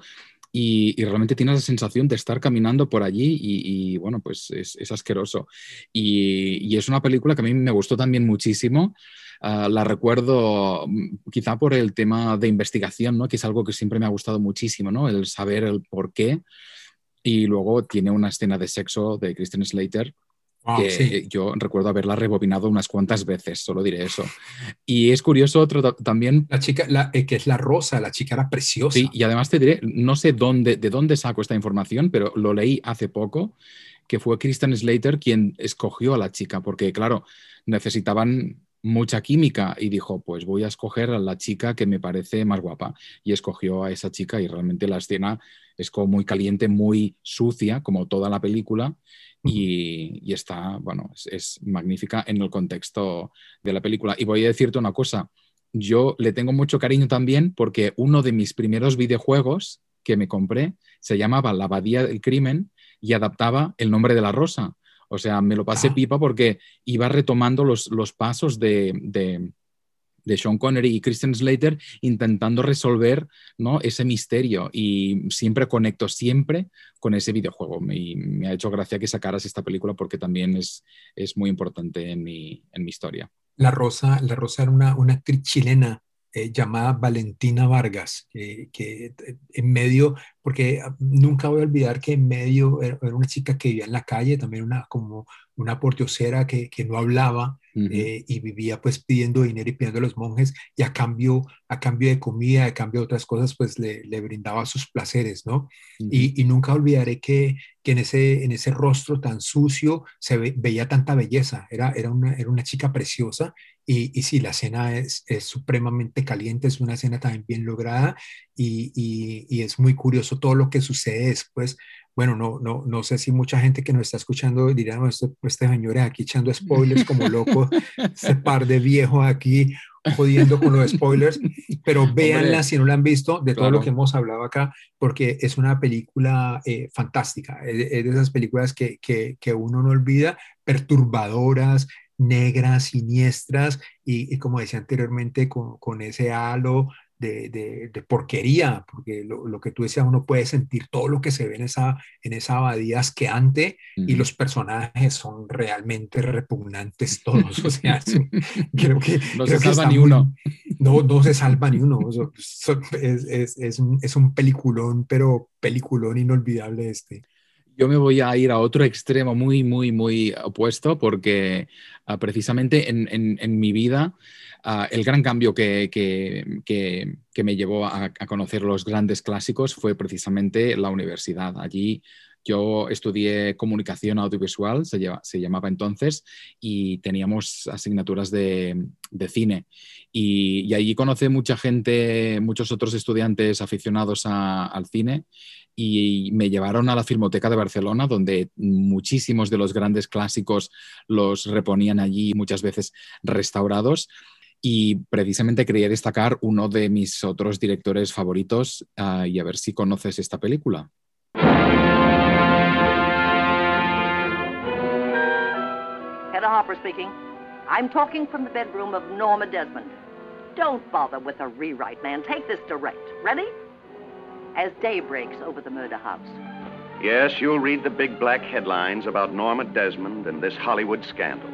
Y, y, realmente tienes la sensación de estar caminando por allí y, y bueno, pues es, es asqueroso. Y, y, es una película que a mí me gustó también muchísimo. Uh, la recuerdo quizá por el tema de investigación, ¿no? que es algo que siempre me ha gustado muchísimo, ¿no? el saber el por qué. Y luego tiene una escena de sexo de Christian Slater Wow, que sí. yo recuerdo haberla rebobinado unas cuantas veces, solo diré eso. Y es curioso otro también. La chica, la, eh, que es la rosa, la chica era preciosa. Sí, y además te diré, no sé dónde, de dónde saco esta información, pero lo leí hace poco, que fue Christian Slater quien escogió a la chica, porque claro, necesitaban mucha química y dijo, pues voy a escoger a la chica que me parece más guapa. Y escogió a esa chica y realmente la escena es como muy caliente, muy sucia, como toda la película. Y, está, bueno, es, magnífica en el contexto de la película. Y voy a decirte una cosa, yo le tengo mucho cariño también porque uno de mis primeros videojuegos que me compré se llamaba La Abadía del Crimen y adaptaba el nombre de la rosa. O sea, me lo pasé ah. pipa porque iba retomando los, los pasos de, de, de, Sean Connery y Christian Slater intentando resolver ¿no? ese misterio y siempre conecto siempre con ese videojuego. Me, me ha hecho gracia que sacaras esta película porque también es, es muy importante en mi, en mi historia. La Rosa, la Rosa era una, una actriz chilena eh, llamada Valentina Vargas, que, que en medio, porque nunca voy a olvidar que en medio era una chica que vivía en la calle, también una como una pordiosera que, que no hablaba eh, y vivía pues pidiendo dinero y pidiendo a los monjes y a cambio, a cambio de comida, a cambio de otras cosas, pues le, le brindaba sus placeres, ¿no? y, y nunca olvidaré que, que en, ese, en ese rostro tan sucio se ve- veía tanta belleza, era, era, una, era una chica preciosa y, y sí, la escena es, es supremamente caliente, es una escena también bien lograda y, y- y es muy curioso todo lo que sucede después. Bueno, no, no, no sé si mucha gente que nos está escuchando dirá, no, este, este señor es aquí echando spoilers como loco, ese par de viejos aquí jodiendo con los spoilers, pero véanla si no la han visto, de todo lo claro. que hemos hablado acá, porque es una película eh, fantástica, es, es de esas películas que, que, que uno no olvida, perturbadoras, negras, siniestras, y, y como decía anteriormente, con, con ese halo de, de- de porquería, porque lo, lo que tú decías, uno puede sentir todo lo que se ve en esa, en esa abadía asqueante y los personajes son realmente repugnantes todos. O sea, creo que... No creo se que salva ni muy- uno. No, no se salva ni uno. Es, es- es un, es un peliculón, pero peliculón inolvidable este. Yo me voy a ir a otro extremo muy, muy, muy opuesto porque ah, precisamente en, en- mi vida ah, el gran cambio que, que- que- que me llevó a, a conocer los grandes clásicos fue precisamente la universidad. Allí yo estudié comunicación audiovisual, se, lleva- se llamaba entonces, y teníamos asignaturas de, de cine. Y, y allí conocí mucha gente, muchos otros estudiantes aficionados a- al cine y me llevaron a la Filmoteca de Barcelona, donde muchísimos de los grandes clásicos los reponían allí, muchas veces restaurados. Y precisamente quería destacar uno de mis otros directores favoritos ah, y a ver si conoces esta película. Hedda Hopper speaking. I'm talking from the bedroom of Norma Desmond. Don't bother with a rewrite, man. Take this direct. Ready? As day breaks over the murder house. Yes, you'll read the big black headlines about Norma Desmond and this Hollywood scandal.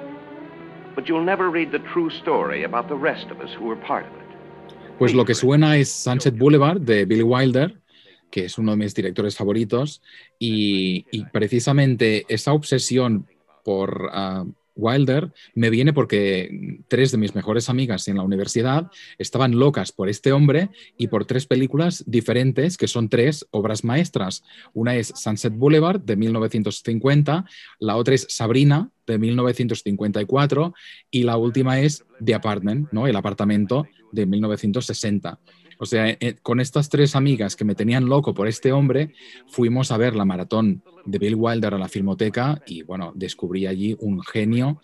But you'll never read the true story about the rest of us who were part of it. Pues lo que suena es Sunset Boulevard de Billy Wilder, que es uno de mis directores favoritos, y, y precisamente esa obsesión por ah, Wilder me viene porque tres de mis mejores amigas en la universidad estaban locas por este hombre y por tres películas diferentes que son tres obras maestras. Una es Sunset Boulevard de 1950, la otra es Sabrina de 1954 y la última es The Apartment, ¿no? El apartamento de 1960. O sea, eh, con estas tres amigas que me tenían loco por este hombre, fuimos a ver la maratón de Bill Wilder a la filmoteca y bueno, descubrí allí un genio,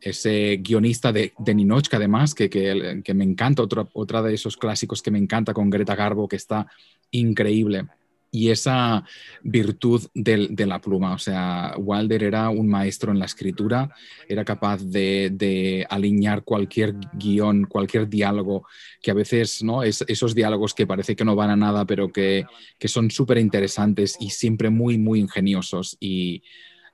ese guionista de, de Ninochka además, que, que, que me encanta, otra, otra de esos clásicos que me encanta con Greta Garbo, que está increíble. Y esa virtud de, la pluma, o sea, Wilder era un maestro en la escritura, era capaz de, de alinear cualquier guion, cualquier diálogo, que a veces, ¿no? Es, esos diálogos que parece que no van a nada, pero que, que son súper interesantes y siempre muy, muy ingeniosos. Y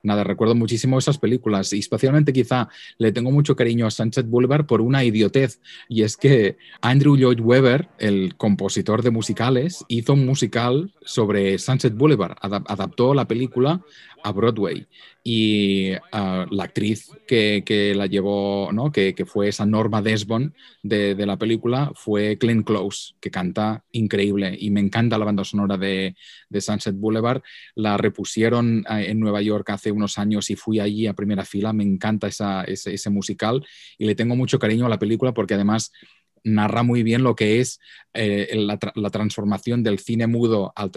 nada, recuerdo muchísimo esas películas y especialmente quizá le tengo mucho cariño a Sunset Boulevard por una idiotez y es que Andrew Lloyd Webber, el compositor de musicales, hizo un musical sobre Sunset Boulevard, Adap- adaptó la película a Broadway y ah, la actriz que, que la llevó, ¿no? que, que fue esa Norma Desmond de, de la película fue Glenn Close, que canta increíble y me encanta la banda sonora de, de Sunset Boulevard. La repusieron eh, en Nueva York hace unos años y fui allí a primera fila. Me encanta esa- ese musical y le tengo mucho cariño a la película porque además narra muy bien lo que es eh, la, tra- la transformación del cine mudo al,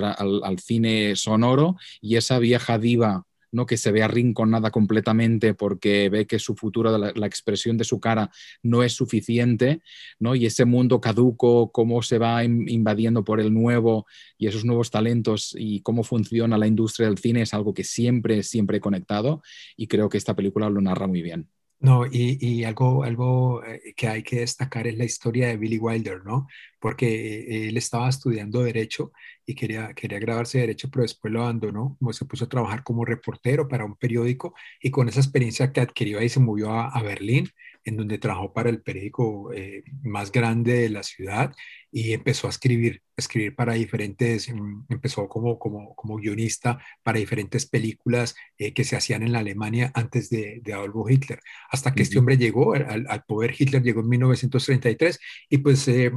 cine sonoro y esa vieja diva ¿no? que se ve arrinconada completamente porque ve que su futuro, la, expresión de su cara no es suficiente, ¿no? y ese mundo caduco, cómo se va in- invadiendo por el nuevo y esos nuevos talentos y cómo funciona la industria del cine es algo que siempre, siempre he conectado y creo que esta película lo narra muy bien. No, y, y algo, algo eh, que hay que destacar es la historia de Billy Wilder, ¿no? Porque eh, él estaba estudiando Derecho y quería, quería graduarse de Derecho, pero después lo abandonó, como se puso a trabajar como reportero para un periódico y con esa experiencia que adquirió ahí se movió a, a Berlín, en donde trabajó para el periódico eh, más grande de la ciudad y empezó a escribir, a escribir para diferentes, mm, empezó como, como, como guionista para diferentes películas eh, que se hacían en la Alemania antes de, de Adolfo Hitler, hasta que este hombre llegó al, al, poder, Hitler llegó en 1933 y pues eh,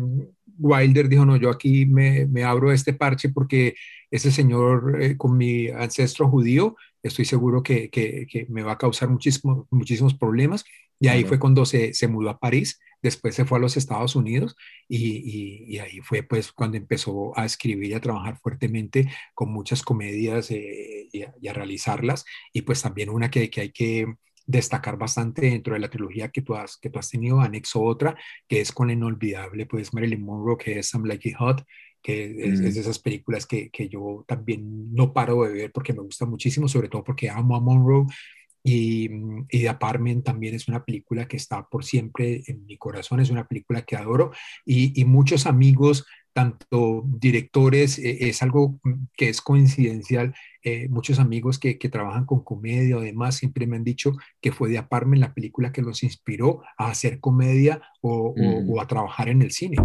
Wilder dijo, no, yo aquí me, me abro este parche porque ese señor eh, con mi ancestro judío, estoy seguro que, que, que me va a causar muchísimo, muchísimos problemas. Y ahí fue cuando se, se, mudó a París, después se fue a los Estados Unidos y, y, y, ahí fue pues cuando empezó a escribir y a trabajar fuertemente con muchas comedias eh, y, a, y, a, realizarlas. Y pues también una que, que hay que destacar bastante dentro de la trilogía que tú has, que tú has tenido, anexo otra, que es con la inolvidable pues Marilyn Monroe, que es I'm Like It Hot, que es, mm. es, de esas películas que, que, yo también no paro de ver porque me gusta muchísimo, sobre todo porque amo a Monroe y, y The Apartment también es una película que está por siempre en mi corazón, es una película que adoro y, y muchos amigos, tanto directores, eh, es algo que es coincidencial, eh, muchos amigos que, que, trabajan con comedia o demás siempre me han dicho que fue The Apartment la película que los inspiró a hacer comedia o, mm. o, o a trabajar en el cine.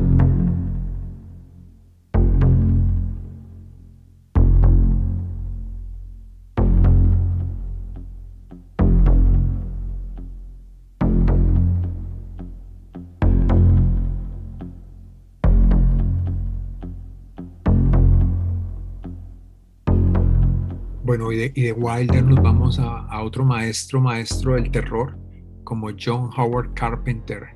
Bueno, y de, Wilder nos vamos a, otro maestro, maestro del terror, como John Howard Carpenter,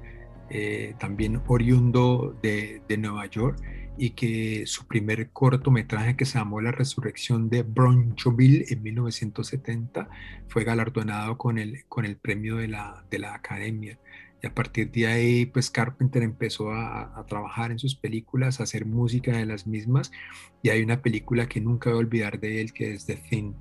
eh, también oriundo de, Nueva York, y que su primer cortometraje que se llamó La Resurrección de Bronchoville en 1970 fue galardonado con el, con el premio de la, de la Academia. Y a partir de ahí, pues Carpenter empezó a, trabajar en sus películas, a hacer música de las mismas. Y hay una película que nunca voy a olvidar de él, que es The Thing.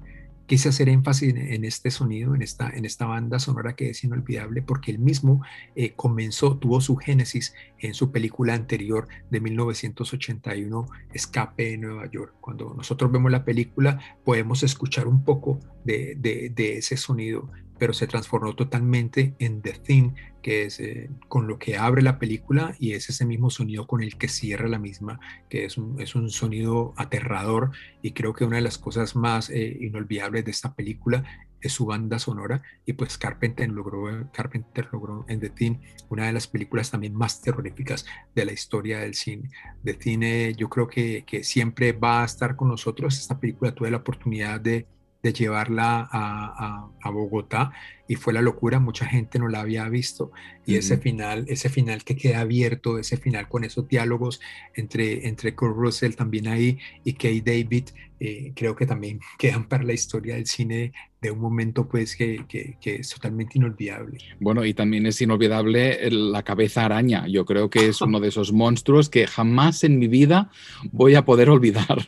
Quise hacer énfasis en, este sonido, en esta, en esta banda sonora que es inolvidable, porque él mismo eh, comenzó, tuvo su génesis en su película anterior de 1981, Escape de Nueva York. Cuando nosotros vemos la película, podemos escuchar un poco de, de ese sonido, pero se transformó totalmente en The Thing, que es eh, con lo que abre la película y es ese mismo sonido con el que cierra la misma, que es un, es un sonido aterrador y creo que una de las cosas más eh, inolvidables de esta película es su banda sonora y pues Carpenter logró, Carpenter logró en The Thing una de las películas también más terroríficas de la historia del cine. The Thing eh, yo creo que, que siempre va a estar con nosotros. Esta película tuve la oportunidad de de llevarla a, a, a, Bogotá y fue la locura, mucha gente no la había visto y uh -huh. ese final, ese final que queda abierto, ese final con esos diálogos entre, entre Kurt Russell también ahí y Kay David, eh, creo que también quedan para la historia del cine de un momento pues que, que, que, es totalmente inolvidable. Bueno, y también es inolvidable la cabeza araña. Yo creo que es uno de esos monstruos que jamás en mi vida voy a poder olvidar.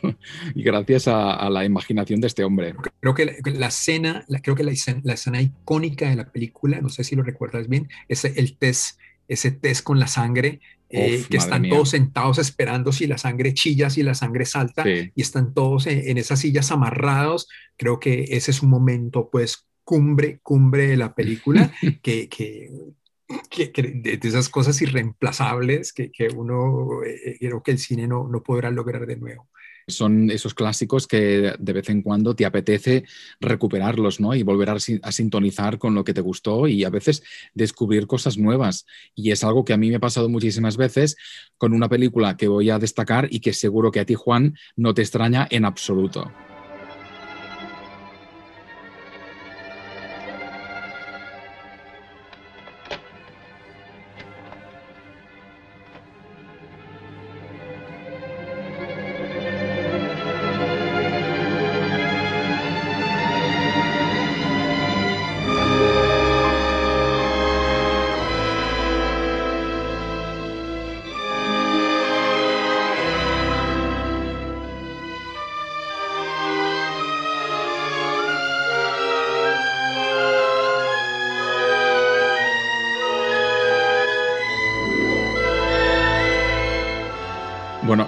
y gracias a, a, la imaginación de este hombre. Creo que la, la escena, la, creo que la escena icónica de la película, no sé si lo recuerdas bien, es el test, ese test con la sangre eh, que están mía. todos sentados esperando si la sangre chilla, si la sangre salta, sí. y están todos en, en, esas sillas amarrados. Creo que ese es un momento, pues, cumbre, cumbre de la película, que, que, que, que de, de, esas cosas irreemplazables que, que uno, eh, creo que el cine no, no podrá lograr de nuevo son esos clásicos que de vez en cuando te apetece recuperarlos, ¿no? Y volver a, a, sintonizar con lo que te gustó y a veces descubrir cosas nuevas. Y es algo que a mí me ha pasado muchísimas veces con una película que voy a destacar y que seguro que a ti, Juan, no te extraña en absoluto.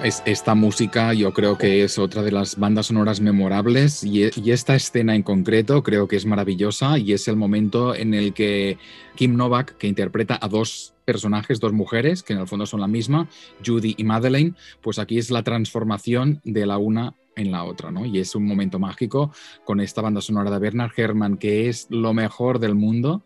Es, esta música yo creo que es otra de las bandas sonoras memorables y, y, esta escena en concreto creo que es maravillosa y es el momento en el que Kim Novak, que interpreta a dos personajes, dos mujeres, que en el fondo son la misma, Judy y Madeleine, pues aquí es la transformación de la una en la otra, ¿no? Y es un momento mágico con esta banda sonora de Bernard Herrmann, que es lo mejor del mundo.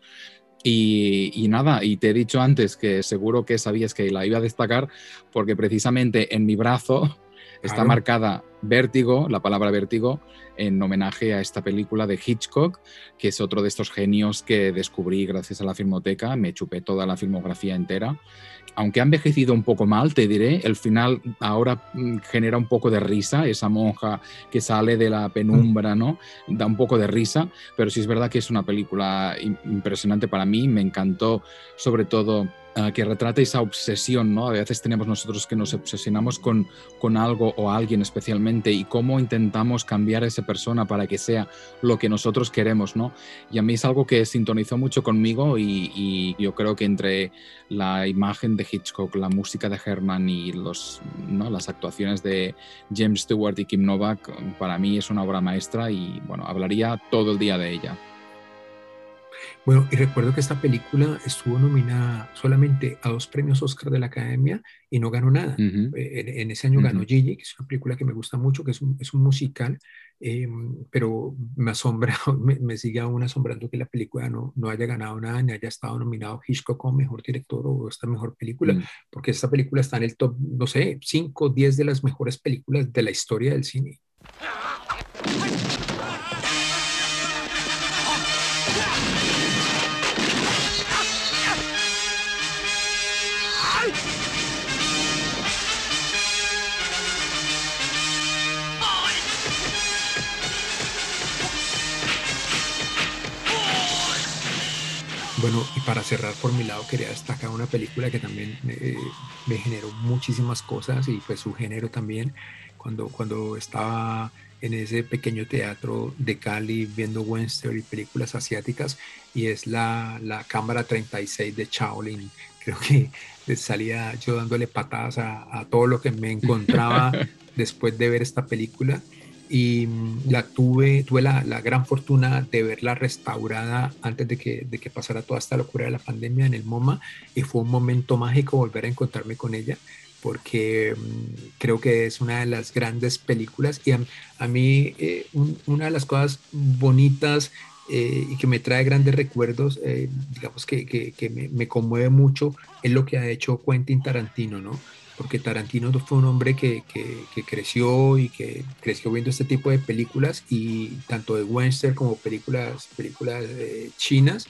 Y, y, nada, y te he dicho antes que seguro que sabías que la iba a destacar porque precisamente en mi brazo está Claro. marcada vértigo, la palabra vértigo, en homenaje a esta película de Hitchcock, que es otro de estos genios que descubrí gracias a la filmoteca, me chupé toda la filmografía entera. Aunque ha envejecido un poco mal, te diré, el final ahora mm, genera un poco de risa, esa monja que sale de la penumbra, ¿no? Da un poco de risa, pero sí es verdad que es una película im- impresionante para mí, me encantó sobre todo que retrata esa obsesión, ¿no? A veces tenemos nosotros que nos obsesionamos con, con algo o alguien especialmente y cómo intentamos cambiar a esa persona para que sea lo que nosotros queremos, ¿no? Y a mí es algo que sintonizó mucho conmigo y, y yo creo que entre la imagen de Hitchcock, la música de Herman y los, ¿no? las actuaciones de James Stewart y Kim Novak, para mí es una obra maestra y bueno, hablaría todo el día de ella. Bueno, y recuerdo que esta película estuvo nominada solamente a dos premios Oscar de la Academia y no ganó nada. Eh, En, en ese año ganó. Gigi, que es una película que me gusta mucho, que es un, es un musical, eh, pero me asombra, me, me sigue aún asombrando que la película no, no haya ganado nada, ni haya estado nominado Hitchcock como mejor director o esta mejor película, Mm. porque esta película está en el top, no sé, 5, 10 de las mejores películas de la historia del cine. Bueno, y para cerrar por mi lado quería destacar una película que también eh, me generó muchísimas cosas y pues su género también, cuando, cuando estaba en ese pequeño teatro de Cali viendo western y películas asiáticas y es la, la Cámara 36 de Shaolin. Creo que salía yo dándole patadas a, a todo lo que me encontraba después de ver esta película y mm, la tuve, tuve la, la, gran fortuna de verla restaurada antes de que, de que pasara toda esta locura de la pandemia en el MoMA y fue un momento mágico volver a encontrarme con ella porque mmm, creo que es una de las grandes películas y a, mí eh, un, una de las cosas bonitas eh, y que me trae grandes recuerdos, eh, digamos que, que, que me, me, conmueve mucho, es lo que ha hecho Quentin Tarantino, ¿no? Porque Tarantino fue un hombre que, que, que, creció y que creció viendo este tipo de películas y tanto de western como películas, películas eh, chinas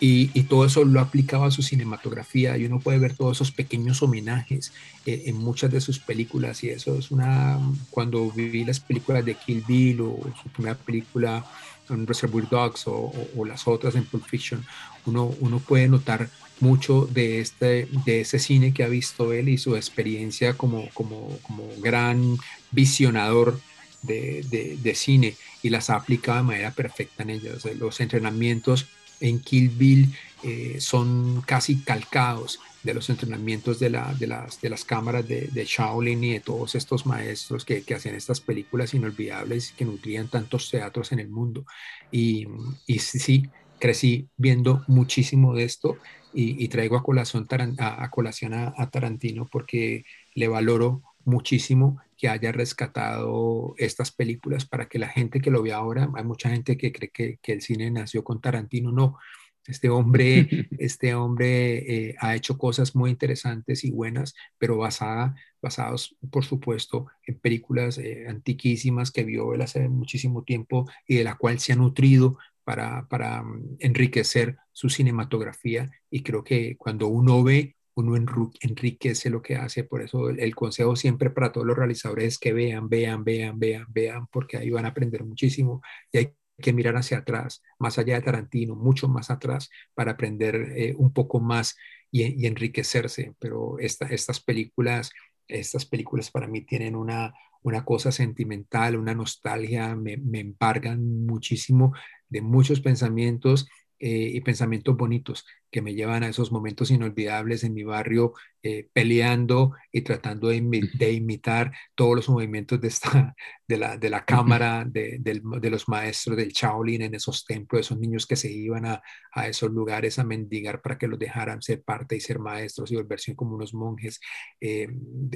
y, y, todo eso lo aplicaba a su cinematografía y uno puede ver todos esos pequeños homenajes eh, en muchas de sus películas y eso es una, cuando vi las películas de Kill Bill o su primera película en Reservoir Dogs o, o, o, las otras en Pulp Fiction, uno, uno puede notar mucho de, este, de ese cine que ha visto él y su experiencia como, como, como gran visionador de, de, cine y las ha aplicado de manera perfecta en ellas. Los entrenamientos en Kill Bill eh, son casi calcados de los entrenamientos de, la, de, las, de las cámaras de, de, Shaolin y de todos estos maestros que, que hacen estas películas inolvidables que nutrían tantos teatros en el mundo. Y, y sí, crecí viendo muchísimo de esto y, y traigo a colación, a, a, colación a, a Tarantino porque le valoro muchísimo que haya rescatado estas películas para que la gente que lo ve ahora, hay mucha gente que cree que, que el cine nació con Tarantino, no, este hombre, este hombre eh, ha hecho cosas muy interesantes y buenas, pero basada, basados, por supuesto, en películas eh, antiquísimas que vio él hace muchísimo tiempo y de la cual se ha nutrido para, para um, enriquecer su cinematografía. Y creo que cuando uno ve, uno enriquece lo que hace. Por eso el, el consejo siempre para todos los realizadores es que vean, vean, vean, vean, vean, porque ahí van a aprender muchísimo. Y hay que mirar hacia atrás, más allá de Tarantino, mucho más atrás, para aprender eh, un poco más y, y enriquecerse. Pero esta, estas películas, estas películas para mí tienen una, una cosa sentimental, una nostalgia, me, me embargan muchísimo de muchos pensamientos eh, y pensamientos bonitos que me llevan a esos momentos inolvidables en mi barrio, eh, peleando y tratando de, de, imitar todos los movimientos de, esta, de, la, de la cámara, de, de, los maestros del Shaolin en esos templos, esos niños que se iban a, a, esos lugares a mendigar para que los dejaran ser parte y ser maestros y volverse como unos monjes eh,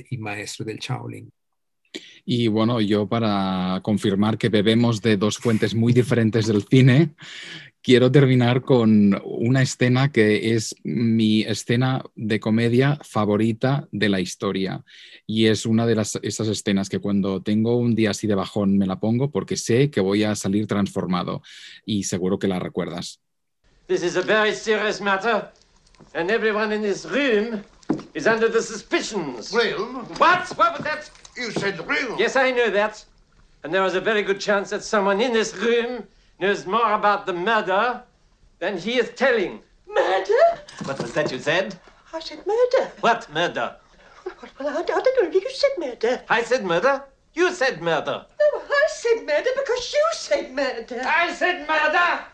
y maestros del Shaolin. Y bueno, yo para confirmar que bebemos de dos fuentes muy diferentes del cine, quiero terminar con una escena que es mi escena de comedia favorita de la historia. Y es una de las, esas escenas que cuando tengo un día así de bajón me la pongo porque sé que voy a salir transformado. Y seguro que la recuerdas. This is a very serious matter, and everyone in this room is under the suspicions. Room? What? What was that? You said room. Yes, I know that. And there is a very good chance that someone in this room knows more about the murder than he is telling. Murder? What was that you said? I said murder. What murder? Well, I, I don't know if you said murder. I said murder? You said murder. No, I said murder because you said murder. I said murder!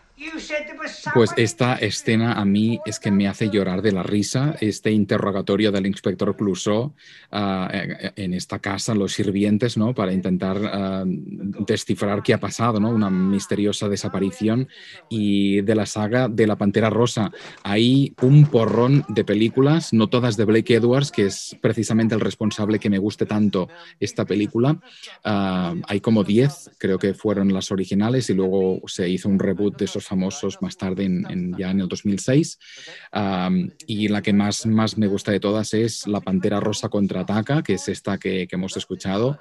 Pues esta escena a mí es que me hace llorar de la risa, este interrogatorio del inspector Clouseau uh, en esta casa, los sirvientes, ¿no? Para intentar uh, descifrar qué ha pasado, ¿no? Una misteriosa desaparición y de la saga de la Pantera Rosa. Hay un porrón de películas, no todas de Blake Edwards, que es precisamente el responsable que me guste tanto esta película. Uh, hay como 10, creo que fueron las originales y luego se hizo un reboot de esos famosos más tarde, en, ya en el 2006. y la que más, más me gusta de todas es La Pantera Rosa contraataca, que es esta que, que hemos escuchado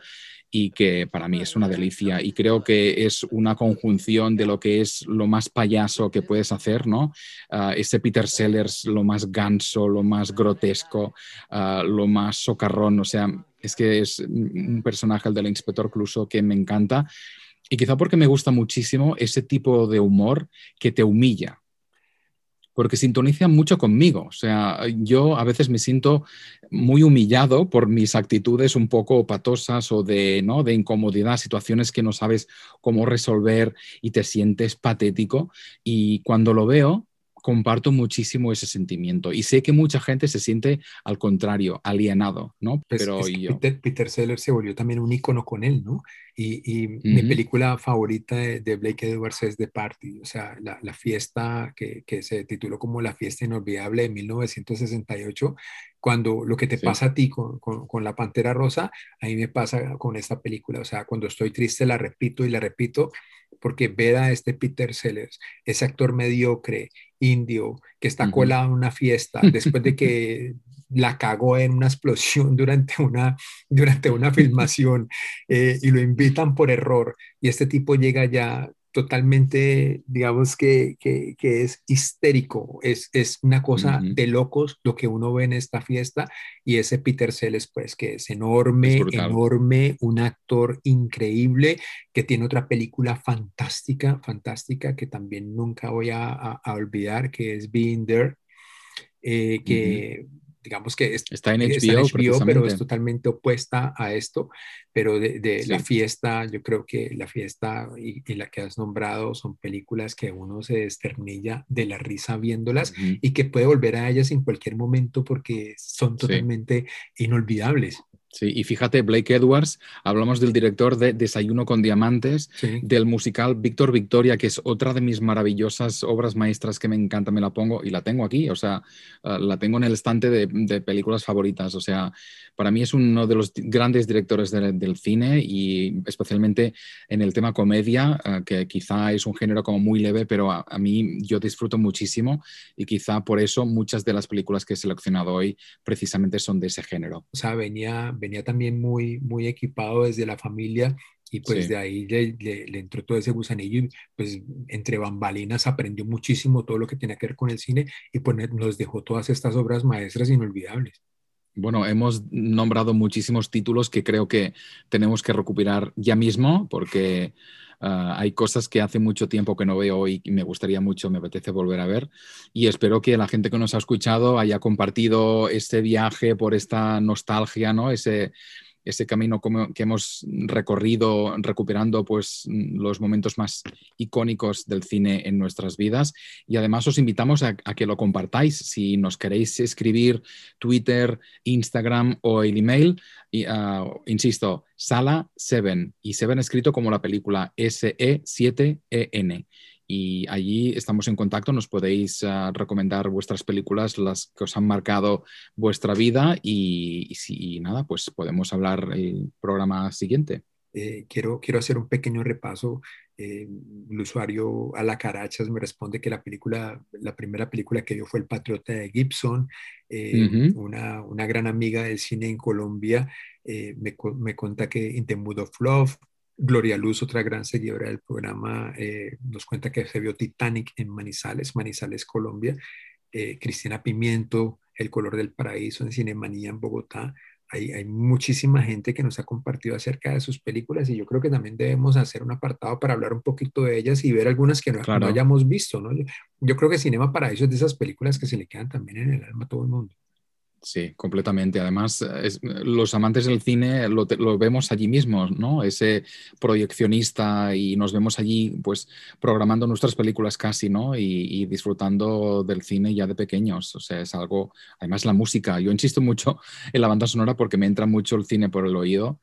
y que para mí es una delicia y creo que es una conjunción de lo que es lo más payaso que puedes hacer, ¿no? Uh, ese Peter Sellers, lo más ganso, lo más grotesco, uh, lo más socarrón, o sea, es que es un personaje, el del inspector Cluso, que me encanta y quizá porque me gusta muchísimo ese tipo de humor que te humilla, porque sintoniza mucho conmigo. O sea, yo a veces me siento muy humillado por mis actitudes un poco patosas o de, ¿no? de incomodidad, situaciones que no sabes cómo resolver y te sientes patético. Y cuando lo veo, comparto muchísimo ese sentimiento y sé que mucha gente se siente al contrario, alienado, ¿no? Pues Pero yo... Peter, Peter, Sellers se volvió también un icono con él, ¿no? Y, y uh -huh. mi película favorita de, de, Blake Edwards es The Party, o sea, la, la fiesta que, que, se tituló como La fiesta inolvidable de 1968, cuando lo que te sí. pasa a ti con, con, con, La Pantera Rosa, a mí me pasa con esta película, o sea, cuando estoy triste la repito y la repito, porque ver a este Peter Sellers, ese actor mediocre, indio, que está colado en una fiesta, después de que la cagó en una explosión durante una, durante una filmación eh, y lo invitan por error y este tipo llega ya totalmente, digamos que, que, que es histérico, es, es una cosa uh -huh. de locos lo que uno ve en esta fiesta y ese Peter Sellers pues que es enorme, es enorme, un actor increíble que tiene otra película fantástica, fantástica que también nunca voy a, a, a olvidar que es Being There, eh, que... Uh -huh digamos que es, está en HBO, está en HBO pero es totalmente opuesta a esto, pero de, de sí. la fiesta, yo creo que la fiesta y, y, la que has nombrado son películas que uno se desternilla de la risa viéndolas uh -huh. y que puede volver a ellas en cualquier momento porque son totalmente sí. inolvidables. Sí, y fíjate, Blake Edwards, hablamos del director de Desayuno con Diamantes, sí. del musical Víctor Victoria, que es otra de mis maravillosas obras maestras que me encanta, me la pongo y la tengo aquí, o sea, uh, la tengo en el estante de, de, películas favoritas, o sea, para mí es uno de los grandes directores de, del cine y especialmente en el tema comedia, uh, que quizá es un género como muy leve, pero a, a, mí yo disfruto muchísimo y quizá por eso muchas de las películas que he seleccionado hoy precisamente son de ese género. O sea, venía venía también muy, muy equipado desde la familia y pues sí. de ahí le, le, le, entró todo ese gusanillo y pues entre bambalinas aprendió muchísimo todo lo que tenía que ver con el cine y pues nos dejó todas estas obras maestras inolvidables. Bueno, hemos nombrado muchísimos títulos que creo que tenemos que recuperar ya mismo porque Uh, hay cosas que hace mucho tiempo que no veo y me gustaría mucho, me apetece volver a ver. Y espero que la gente que nos ha escuchado haya compartido este viaje por esta nostalgia, ¿no? Ese, ese camino que hemos recorrido recuperando pues los momentos más icónicos del cine en nuestras vidas. Y además os invitamos a, que lo compartáis. Si nos queréis escribir Twitter, Instagram o el email y, ah, insisto, Sala 7 y 7 escrito como la película SE7EN y allí estamos en contacto, nos podéis ah, recomendar vuestras películas, las que os han marcado vuestra vida y, y si y nada, pues podemos hablar el programa siguiente. Eh, quiero, quiero hacer un pequeño repaso. Eh, el usuario a la carachas me responde que la película, la primera película que vio fue El Patriota de Gibson. Eh, Ujú. una, una gran amiga del cine en Colombia eh, me, me cuenta que In the Mood of Love. Gloria Luz, otra gran seguidora del programa, eh, nos cuenta que se vio Titanic en Manizales, Manizales, Colombia. Eh, Cristina Pimiento, El color del paraíso en Cinemanía en Bogotá. Hay, hay muchísima gente que nos ha compartido acerca de sus películas y yo creo que también debemos hacer un apartado para hablar un poquito de ellas y ver algunas que no, Claro. no hayamos visto, ¿no? Yo, yo creo que Cinema Paraíso es de esas películas que se le quedan también en el alma a todo el mundo. Sí, completamente. Además, los amantes del cine lo, vemos allí mismo, ¿no? Ese proyeccionista y nos vemos allí, pues, programando nuestras películas casi, ¿no? Y, y disfrutando del cine ya de pequeños. O sea, es algo, además la música. Yo insisto mucho en la banda sonora porque me entra mucho el cine por el oído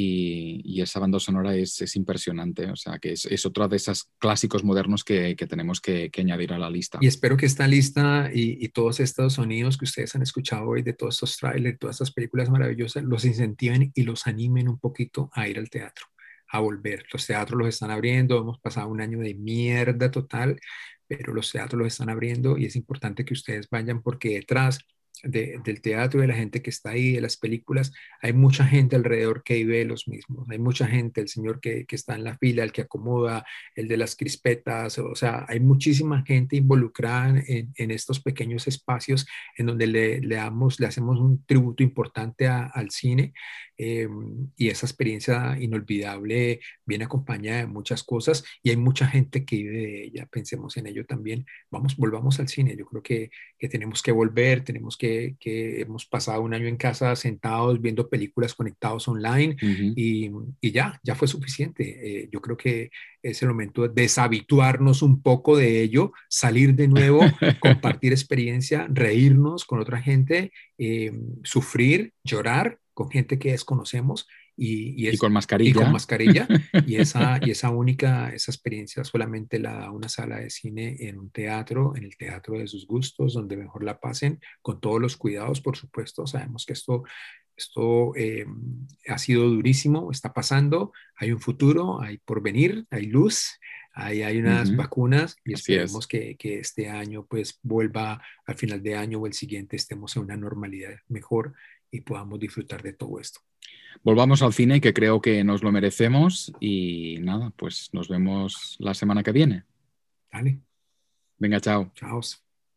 y, esa banda sonora es, es impresionante. O sea, que es, es otro de esos clásicos modernos que, tenemos que, que añadir a la lista. Y espero que esta lista y, y todos estos sonidos que ustedes han escuchado hoy de todos estos trailers, todas estas películas maravillosas, los incentiven y los animen un poquito a ir al teatro, a volver. Los teatros los están abriendo, hemos pasado un año de mierda total, pero los teatros los están abriendo y es importante que ustedes vayan porque detrás de- del teatro, de la gente que está ahí, de las películas, hay mucha gente alrededor que ve los mismos, hay mucha gente, el señor que, que está en la fila, el que acomoda, el de las crispetas, o sea, hay muchísima gente involucrada en, en estos pequeños espacios en donde le, le, damos, le hacemos un tributo importante al cine eh, y esa experiencia inolvidable viene acompañada de muchas cosas y hay mucha gente que vive de ella, pensemos en ello también, vamos, volvamos al cine, yo creo que, que tenemos que volver, tenemos que, que hemos pasado un año en casa sentados viendo películas conectados online Ujú. y, y ya, ya fue suficiente. Eh, yo creo que es el momento de deshabituarnos un poco de ello, salir de nuevo, compartir experiencia, reírnos con otra gente, eh, sufrir, llorar con gente que desconocemos y, Y es- con mascarilla. y con mascarilla. y esa, y esa única, esa experiencia solamente la da una sala de cine en un teatro, en el teatro de sus gustos, donde mejor la pasen, con todos los cuidados, por supuesto. Sabemos que esto, esto eh, ha sido durísimo, está pasando, hay un futuro, hay porvenir, hay luz. Hay, hay unas Ujú. vacunas y Así es. esperemos que, que este año pues vuelva al final de año o el siguiente estemos en una normalidad mejor y podamos disfrutar de todo esto. Volvamos al cine, que creo que nos lo merecemos. Y nada, pues nos vemos la semana que viene. Dale, Venga, chao. chao.